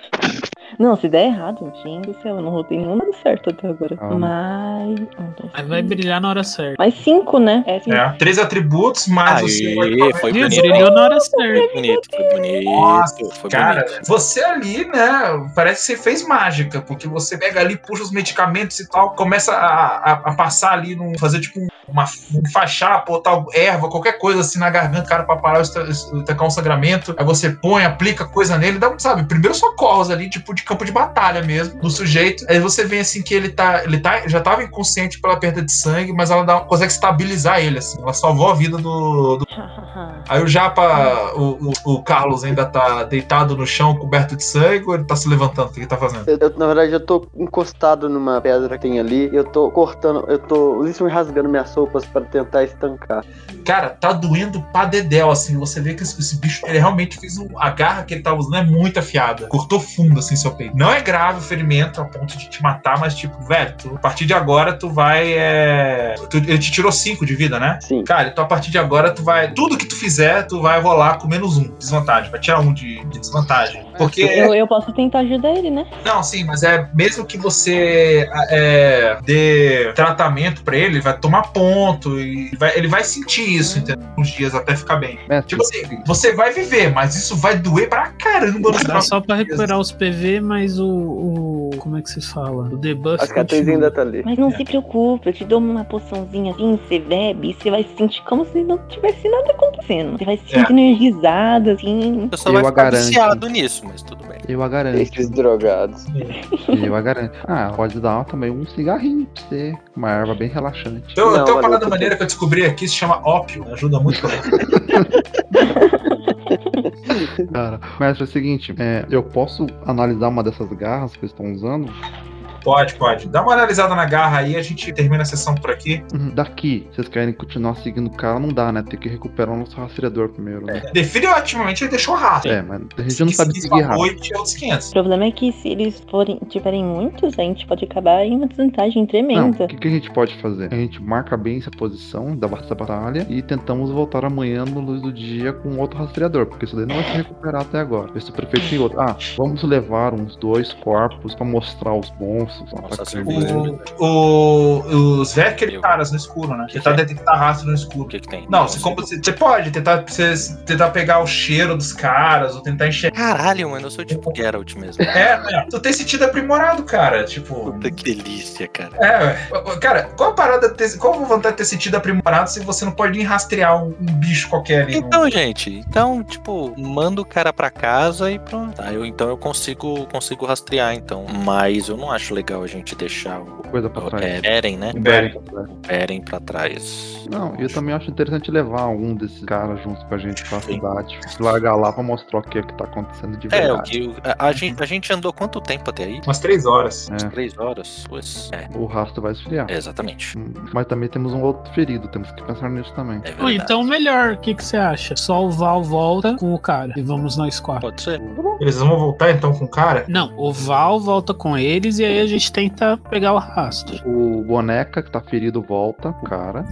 Não, se der errado, gente do céu, eu não rotei nenhum dado certo até agora. Calma. Mas. um, dois, Aí vai brilhar na hora certa. mais cinco, né? É cinco. É. Três atributos, mais você Aí, foi bonito. Brilhou na hora certa. Foi bonito, foi bonito. Nossa, foi Cara, bonito. você ali, né? Parece que você fez mágica, porque você pega ali, puxa os medicamentos e tal, começa a, a, a passar ali, num, fazer tipo um, uma, um fachar, botar erva, qualquer coisa assim na garganta, cara, pra parar o o um sangramento. Aí você põe, aplica coisa nele, dá um, sabe, primeiro socorros ali, tipo de campo de batalha mesmo, no sujeito. Aí você vê assim que ele tá, ele tá, já tava inconsciente pela perda de sangue, mas ela dá, consegue estabilizar ele, assim. Ela salvou a vida do, do Aí o Japa, o, o, o Carlos ainda tá deitado no chão, coberto de sangue, ou ele tá se levantando? O que ele tá fazendo? Eu, eu, na verdade, eu tô encostado numa pedra que tem ali. Eu tô cortando, eu tô literalmente rasgando minhas roupas pra tentar estancar. Cara, tá doendo pra dedéu, assim. Você vê que esse, esse bicho, ele realmente fez um. A garra que ele tá usando é muito afiada. Cortou fundo, assim, seu peito. Não é grave o ferimento a ponto de te matar, mas, tipo, velho, tu- a partir de agora tu vai. É... tu- ele te tirou 5 de vida, né? Sim. Cara, então a partir de agora tu vai. Tudo que tu fizer, tu vai rolar com menos um. Desvantagem. Vai tirar um de, de desvantagem. Porque. Eu, eu posso tentar ajudar ele, né? Não, sim, mas é mesmo que você é, dê tratamento pra ele, ele vai tomar ponto e vai- ele vai sentir isso, entendeu? Uns dias até ficar bem. Mestre, Tipo assim, você vai viver, mas isso vai doer pra caramba nos Dá só pra recuperar os PV, mas o, o- Como é que se fala? O debuff. A continua. ainda tá ali. Mas não se preocupe, eu te dou uma poçãozinha assim, você bebe e você vai se sentir como se não tivesse nada acontecendo. Você vai se sentir energizado, assim. Você só Eu vai ficar garanto. viciado nisso, mas tudo bem. eu a garanto. Esses drogados. Eu a garanto. Ah, pode dar também um cigarrinho pra você. Uma erva bem relaxante. Então, Não, tem uma parada eu maneira que eu descobri aqui, se chama ópio. Ajuda muito. Cara, mas é o seguinte, é, eu posso analisar uma dessas garras que eles estão usando? Pode, pode. Dá uma analisada na garra aí, a gente termina a sessão por aqui. Uhum. Daqui, vocês querem continuar seguindo o cara, não dá, né? Tem que recuperar o nosso rastreador primeiro, né? Definitivamente ele deixou rastro. É, mas a gente não Se sabe seguir rápido. é outros 500. O problema é que se eles forem, tiverem muitos, a gente pode acabar em uma desvantagem Não, tremenda. o que, que a gente pode fazer? A gente marca bem essa posição da batalha e tentamos voltar amanhã no luz do dia com outro rastreador, porque isso daí não vai se recuperar até agora. Esse prefeito tem outro. Ah, vamos levar uns dois corpos pra mostrar os monstros. O, o, os velhos caras no escuro, né? Que Tentar que é? detectar rastro no O escuro. que que tem? Não, você, como, você, você pode tentar, você, tentar pegar o cheiro dos caras, ou tentar enxergar. Caralho, mano, eu sou tipo Geralt mesmo. É, né? tu tem sentido aprimorado, cara. Tipo. Puta que delícia, cara. É, cara, qual a parada, ter, qual a vontade de ter sentido aprimorado se você não pode nem rastrear um, um bicho qualquer ali? Então, gente, então, tipo, manda o cara pra casa e pronto. Tá, eu, então eu consigo, consigo rastrear, então. Mas eu não acho legal a gente deixar o. Coisa pra trás. É, Eren, né? Um Beren. Eren pra trás. Não, eu também acho interessante levar algum desses caras juntos com a gente pra Sim. cidade. Largar lá pra mostrar o que, é que tá acontecendo de É, verdade. o que. A, a gente, a gente andou quanto tempo até aí? Umas três horas. É, Três horas? Pois. É, o rastro vai esfriar. exatamente. Hum, Mas também temos um outro ferido, temos que pensar nisso também. É então melhor, o que, que você acha? Só o Val volta com o cara e vamos nós quatro. Pode ser. Eles vão voltar então com o cara? Não, o Val volta com eles e aí a gente tenta pegar o rastro. O boneca que tá ferido volta, cara.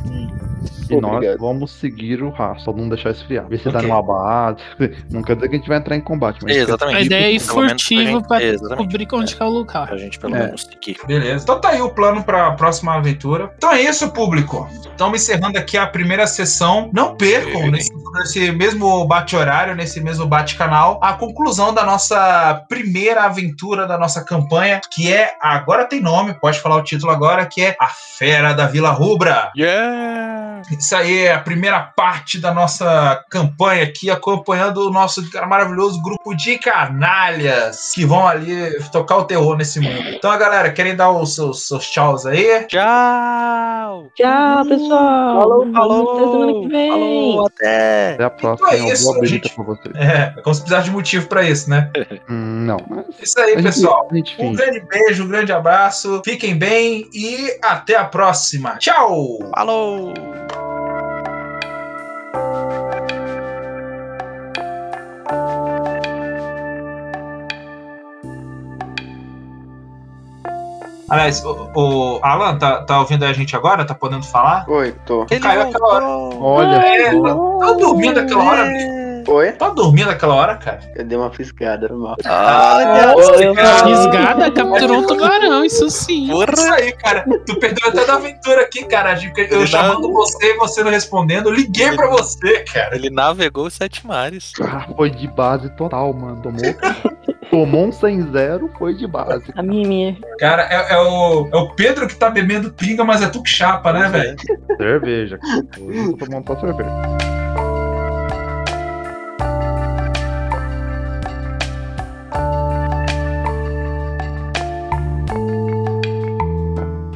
E nós Obrigado. vamos seguir o rastro, pra não deixar esfriar. Ver se dá Ok. numa base. Não quer dizer que a gente vai entrar em combate, mas. Exatamente. A ideia é ir furtivo gente- pra descobrir onde que é o lugar. Pra gente pelo É. menos seguir. Beleza. Então tá aí o plano pra próxima aventura. Então é isso, público. Estamos encerrando aqui a primeira sessão. Não percam, Sim. nesse, nesse mesmo bate-horário, nesse mesmo bate-canal, a conclusão da nossa primeira aventura da nossa campanha, que é. Agora tem nome, pode falar o título agora, que é A Fera da Vila Rubra. Yeah! Isso aí é a primeira parte da nossa campanha aqui, acompanhando o nosso maravilhoso grupo de canalhas que vão ali tocar o terror nesse mundo. Então, galera, querem dar os seus, seus tchauz aí? Tchau! Tchau, pessoal. Falou, Falou, até semana que vem. Falou, até! Até a próxima. Então é uma isso, boa gente. pra vocês. É, é como se precisasse de motivo pra isso, né? Hum, não, mas. Isso aí, pessoal. Um grande beijo, um grande abraço. Fiquem bem e até a próxima. Tchau! Falou! Aliás, o, o Alan, tá, tá ouvindo a gente agora? Tá podendo falar? Oi, tô. Ele Caiu aquela hora. Olha, É, tá dormindo aquela hora, bicho? Oi? Tá dormindo aquela hora, cara? Eu dei uma fisgada, normal. Olha! Fisgada capturou um tubarão, isso sim. Isso Porra! aí, cara. Tu perdeu até da aventura aqui, cara. Eu Ele chamando não- você e você não respondendo. Eu liguei pra você, cara. Ele navegou os sete mares. Ah, foi de base total, mano. Tomou, tomou um 100-0, foi de base. A Mimi. Cara, é, é o, é o Pedro que tá bebendo pinga, mas é tu que chapa, né, velho? Cerveja. Eu tô tomando cerveja.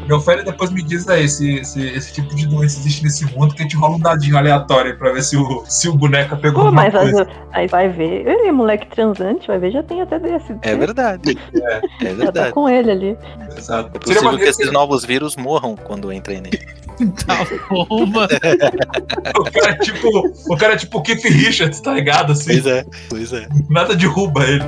Meu filho depois me diz aí se, se esse tipo de doença existe nesse mundo, que a gente rola um dadinho aleatório aí pra ver se o, se o boneca pegou Pô, mas coisa. aí vai ver. Ele é moleque transante, vai ver, já tem até desse. É verdade. É Já tá verdade. com ele ali. Exato. É Seria possível que esses novos vírus morram quando entrem nele. Tá bom, mano. o cara é tipo, o cara é tipo o Keith Richards, tá ligado? Assim, Pois é, pois é. nada derruba ele.